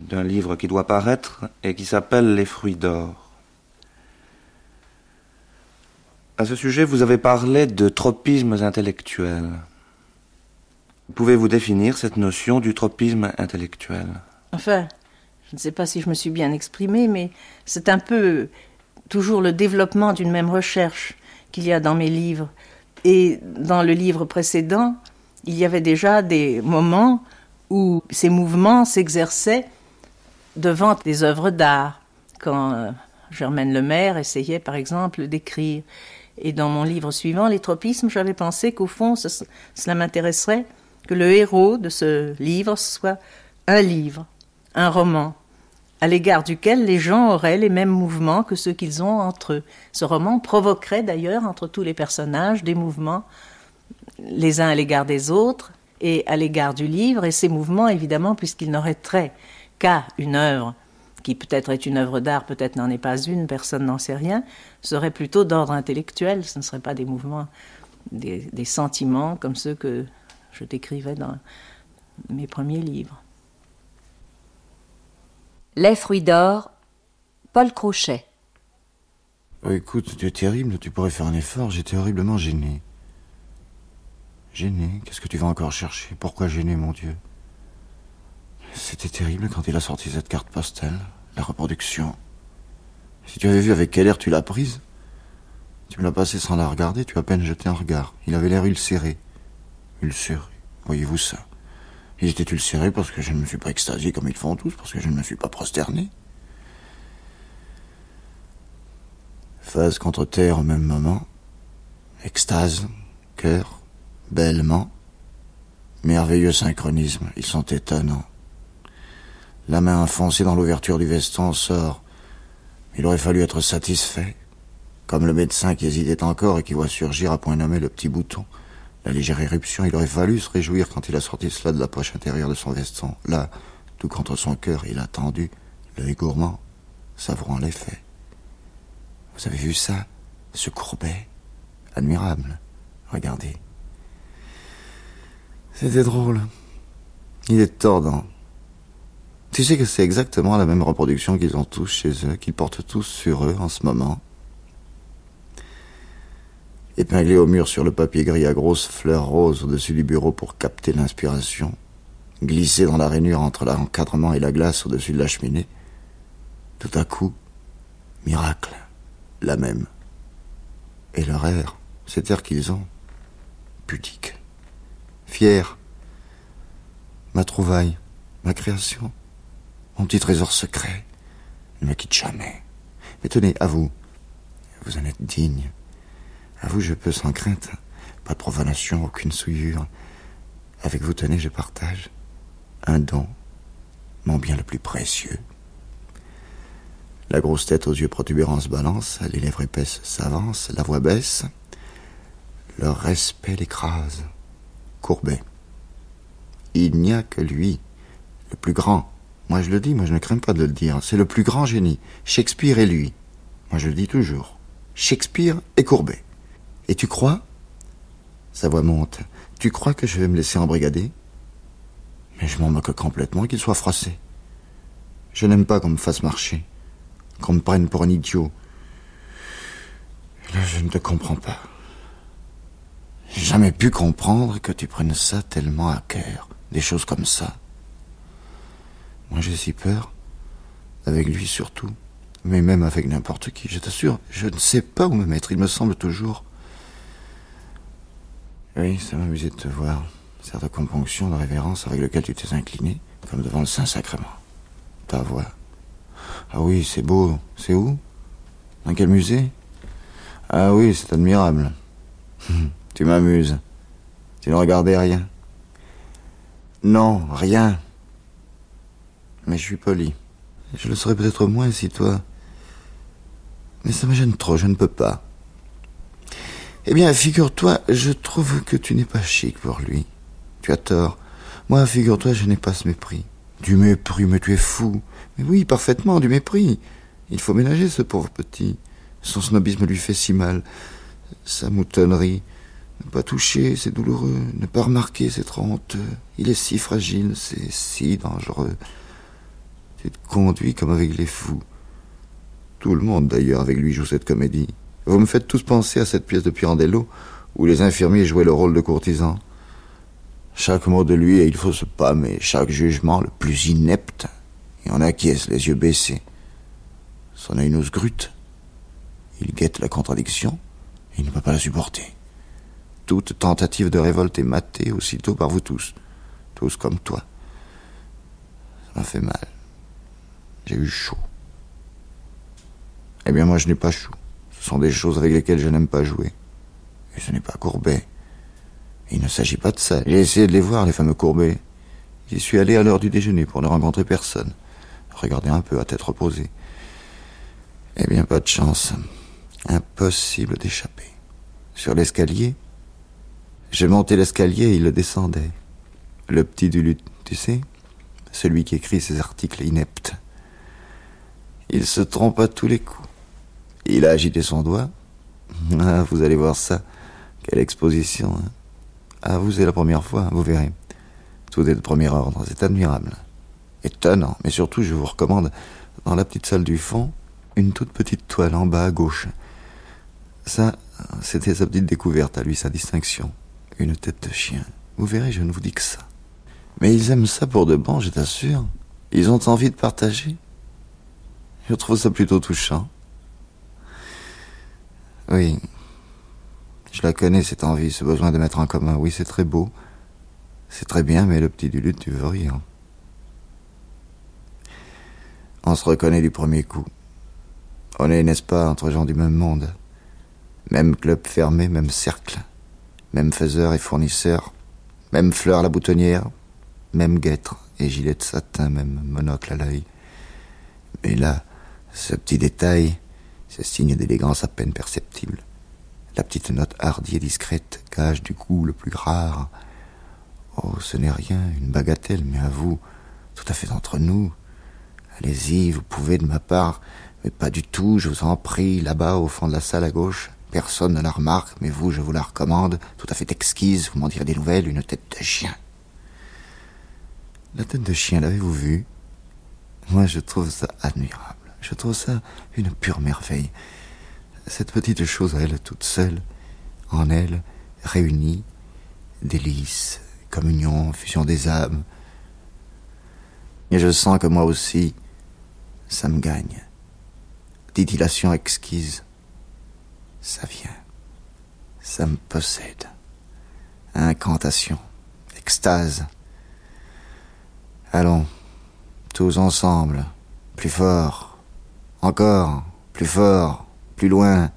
d'un livre qui doit paraître et qui s'appelle Les fruits d'or. À ce sujet, vous avez parlé de tropismes intellectuels. Pouvez-vous définir cette notion du tropisme intellectuel? Enfin, je ne sais pas si je me suis bien exprimée, mais c'est un peu toujours le développement d'une même recherche qu'il y a dans mes livres. Et dans le livre précédent, il y avait déjà des moments où ces mouvements s'exerçaient devant des œuvres d'art, quand euh, Germaine Lemaire essayait par exemple d'écrire. Et dans mon livre suivant, Les tropismes, j'avais pensé qu'au fond, cela m'intéresserait que le héros de ce livre soit un livre, un roman, à l'égard duquel les gens auraient les mêmes mouvements que ceux qu'ils ont entre eux. Ce roman provoquerait d'ailleurs entre tous les personnages des mouvements, les uns à l'égard des autres et à l'égard du livre, et ces mouvements, évidemment, puisqu'ils n'auraient trait qu'à une œuvre qui peut-être est une œuvre d'art, peut-être n'en est pas une, personne n'en sait rien, serait plutôt d'ordre intellectuel, ce ne serait pas des mouvements, des, des sentiments comme ceux que je décrivais dans mes premiers livres. Les fruits d'or, Paul Crochet. Oh, écoute, tu es terrible, tu pourrais faire un effort, j'étais horriblement gêné. Gêné Qu'est-ce que tu vas encore chercher? Pourquoi gêné, mon Dieu? C'était terrible quand il a sorti cette carte postale la reproduction. Si tu avais vu avec quel air tu l'as prise, tu me l'as passé sans la regarder, tu as à peine jeté un regard. Il avait l'air ulcéré. Ulcéré, voyez-vous ça? Il était ulcéré parce que je ne me suis pas extasié comme ils font tous, parce que je ne me suis pas prosterné. Phase contre terre au même moment. Extase, cœur, bellement. Merveilleux synchronisme, ils sont étonnants. La main enfoncée dans l'ouverture du veston sort. Il aurait fallu être satisfait. Comme le médecin qui hésitait encore et qui voit surgir à point nommé le petit bouton. La légère éruption, il aurait fallu se réjouir quand il a sorti cela de la poche intérieure de son veston. Là, tout contre son cœur, il a tendu, l'œil gourmand, savourant l'effet. Vous avez vu ça Ce courbet? Admirable. Regardez. C'était drôle. Il est tordant. Tu sais que c'est exactement la même reproduction qu'ils ont tous chez eux, qu'ils portent tous sur eux en ce moment. Épinglé au mur sur le papier gris à grosses fleurs roses au-dessus du bureau pour capter l'inspiration, glissé dans la rainure entre l'encadrement et la glace au-dessus de la cheminée, tout à coup, miracle, la même. Et leur air, cet air qu'ils ont, pudique, fier, ma trouvaille, ma création, mon petit trésor secret, ne me quitte jamais. Mais tenez, à vous, vous en êtes digne. À vous, je peux sans crainte. Pas de profanation, aucune souillure. Avec vous, tenez, je partage un don, mon bien le plus précieux. La grosse tête aux yeux protubérants se balance, les lèvres épaisses s'avancent, la voix baisse. Leur respect l'écrase. Courbet. Il n'y a que lui, le plus grand. Moi je le dis, moi je ne crains pas de le dire. C'est le plus grand génie. Shakespeare et lui. Moi je le dis toujours. Shakespeare et Courbet. Et tu crois? Sa voix monte. Tu crois que je vais me laisser embrigader? Mais je m'en moque complètement qu'il soit froissé. Je n'aime pas qu'on me fasse marcher, qu'on me prenne pour un idiot. Là, je ne te comprends pas. J'ai jamais pu comprendre que tu prennes ça tellement à cœur, des choses comme ça. Moi, j'ai si peur, avec lui surtout, mais même avec n'importe qui, je t'assure, je ne sais pas où me mettre, il me semble toujours. Oui, ça m'amusait de te voir, cette componction de révérence avec lequel tu t'es incliné, comme devant le Saint-Sacrement. Ta voix. Ah oui, c'est beau. C'est où? Dans quel musée? Ah oui, c'est admirable. tu m'amuses. Tu ne regardais rien Non, rien. Mais je suis poli. Je le serais peut-être moins si toi... Mais ça me gêne trop, je ne peux pas. Eh bien, figure-toi, je trouve que tu n'es pas chic pour lui. Tu as tort. Moi, figure-toi, je n'ai pas ce mépris. Du mépris, mais tu es fou. Mais oui, parfaitement, du mépris. Il faut ménager ce pauvre petit. Son snobisme lui fait si mal. Sa moutonnerie. Ne pas toucher, c'est douloureux. Ne pas remarquer, c'est trop honteux. Il est si fragile, c'est si dangereux. Tu te conduis comme avec les fous. Tout le monde, d'ailleurs, avec lui joue cette comédie. Vous me faites tous penser à cette pièce de Pirandello où les infirmiers jouaient le rôle de courtisans. Chaque mot de lui, et il faut se pâmer, chaque jugement le plus inepte, et on acquiesce les yeux baissés. Son œil nous scrute. Il guette la contradiction, il ne peut pas la supporter. Toute tentative de révolte est matée aussitôt par vous tous, tous comme toi. Ça m'a fait mal. J'ai eu chaud. Eh bien, moi, je n'ai pas chaud. Ce sont des choses avec lesquelles je n'aime pas jouer. Et ce n'est pas Courbet. Il ne s'agit pas de ça. J'ai essayé de les voir, les fameux Courbet. J'y suis allé à l'heure du déjeuner pour ne rencontrer personne. Regardez un peu à tête reposée. Eh bien, pas de chance. Impossible d'échapper. Sur l'escalier, j'ai monté l'escalier et il le descendait. Le petit Duluth, tu sais Celui qui écrit ces articles ineptes. Il se trompe à tous les coups. Il a agité son doigt. Ah, vous allez voir ça. Quelle exposition. Hein. Ah, vous, c'est la première fois, vous verrez. Tout est de premier ordre, c'est admirable. Étonnant, mais surtout, je vous recommande, dans la petite salle du fond, une toute petite toile en bas à gauche. Ça, c'était sa petite découverte à lui, sa distinction. Une tête de chien. Vous verrez, je ne vous dis que ça. Mais ils aiment ça pour de bon, je t'assure. Ils ont envie de partager. Je trouve ça plutôt touchant. Oui. Je la connais, cette envie, ce besoin de mettre en commun. Oui, c'est très beau. C'est très bien, mais le petit Duluth, tu veux rire. On se reconnaît du premier coup. On est, n'est-ce pas, entre gens du même monde. Même club fermé, même cercle. Même faiseur et fournisseur. Même fleur à la boutonnière. Même guêtre et gilet de satin, même monocle à l'œil. Mais là, ce petit détail, ce signe d'élégance à peine perceptible. La petite note hardie et discrète, gage du goût le plus rare. Oh, ce n'est rien, une bagatelle, mais à vous, tout à fait entre nous. Allez-y, vous pouvez de ma part, mais pas du tout, je vous en prie, là-bas, au fond de la salle à gauche. Personne ne la remarque, mais vous, je vous la recommande, tout à fait exquise, vous m'en direz des nouvelles, une tête de chien. La tête de chien, l'avez-vous vue? Moi, je trouve ça admirable. Je trouve ça une pure merveille. Cette petite chose, elle, toute seule, en elle, réunie, délice, communion, fusion des âmes. Et je sens que moi aussi, ça me gagne. Titillation exquise, ça vient, ça me possède. Incantation, extase. Allons, tous ensemble, plus fort, encore, plus fort, plus loin.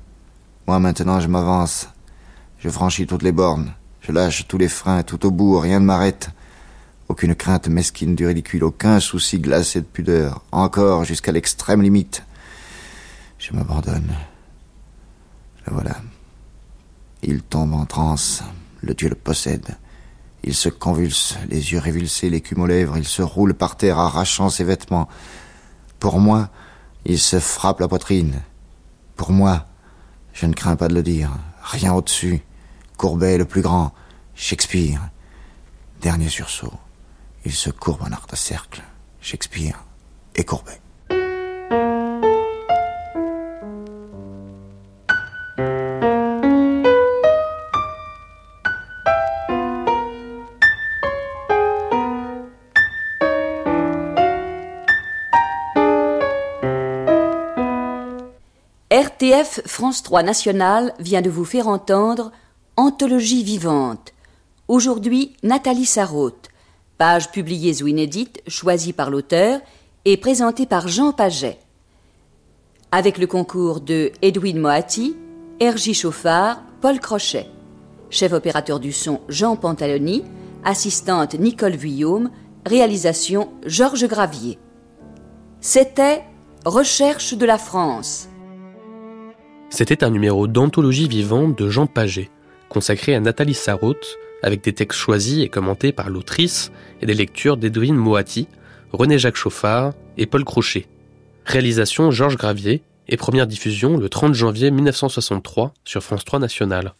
Moi maintenant je m'avance. Je franchis toutes les bornes. Je lâche tous les freins, tout au bout, rien ne m'arrête. Aucune crainte mesquine du ridicule, aucun souci glacé de pudeur. Encore jusqu'à l'extrême limite. Je m'abandonne. Le voilà. Il tombe en transe. Le Dieu le possède. Il se convulse, les yeux révulsés, l'écume aux lèvres, il se roule par terre, arrachant ses vêtements. Pour moi, il se frappe la poitrine. Pour moi, je ne crains pas de le dire, rien au-dessus. Courbet le plus grand, Shakespeare. Dernier sursaut. Il se courbe en arc de cercle. Shakespeare et Courbet. RTF France 3 National vient de vous faire entendre Anthologie vivante. Aujourd'hui, Nathalie Sarraute. Page publiée ou inédite, choisie par l'auteur et présentée par Jean Paget. Avec le concours de Edwin Moati, Ergie Chauffard, Paul Crochet. Chef opérateur du son Jean Pantaloni, assistante Nicole Vuillaume, réalisation Georges Gravier. C'était Recherche de la France. C'était un numéro d'anthologie vivante de Jean Paget, consacré à Nathalie Sarraute, avec des textes choisis et commentés par l'autrice et des lectures d'Edwin Moati, René-Jacques Chauffard et Paul Crochet. Réalisation Georges Gravier et première diffusion le 30 janvier 1963 sur France 3 National.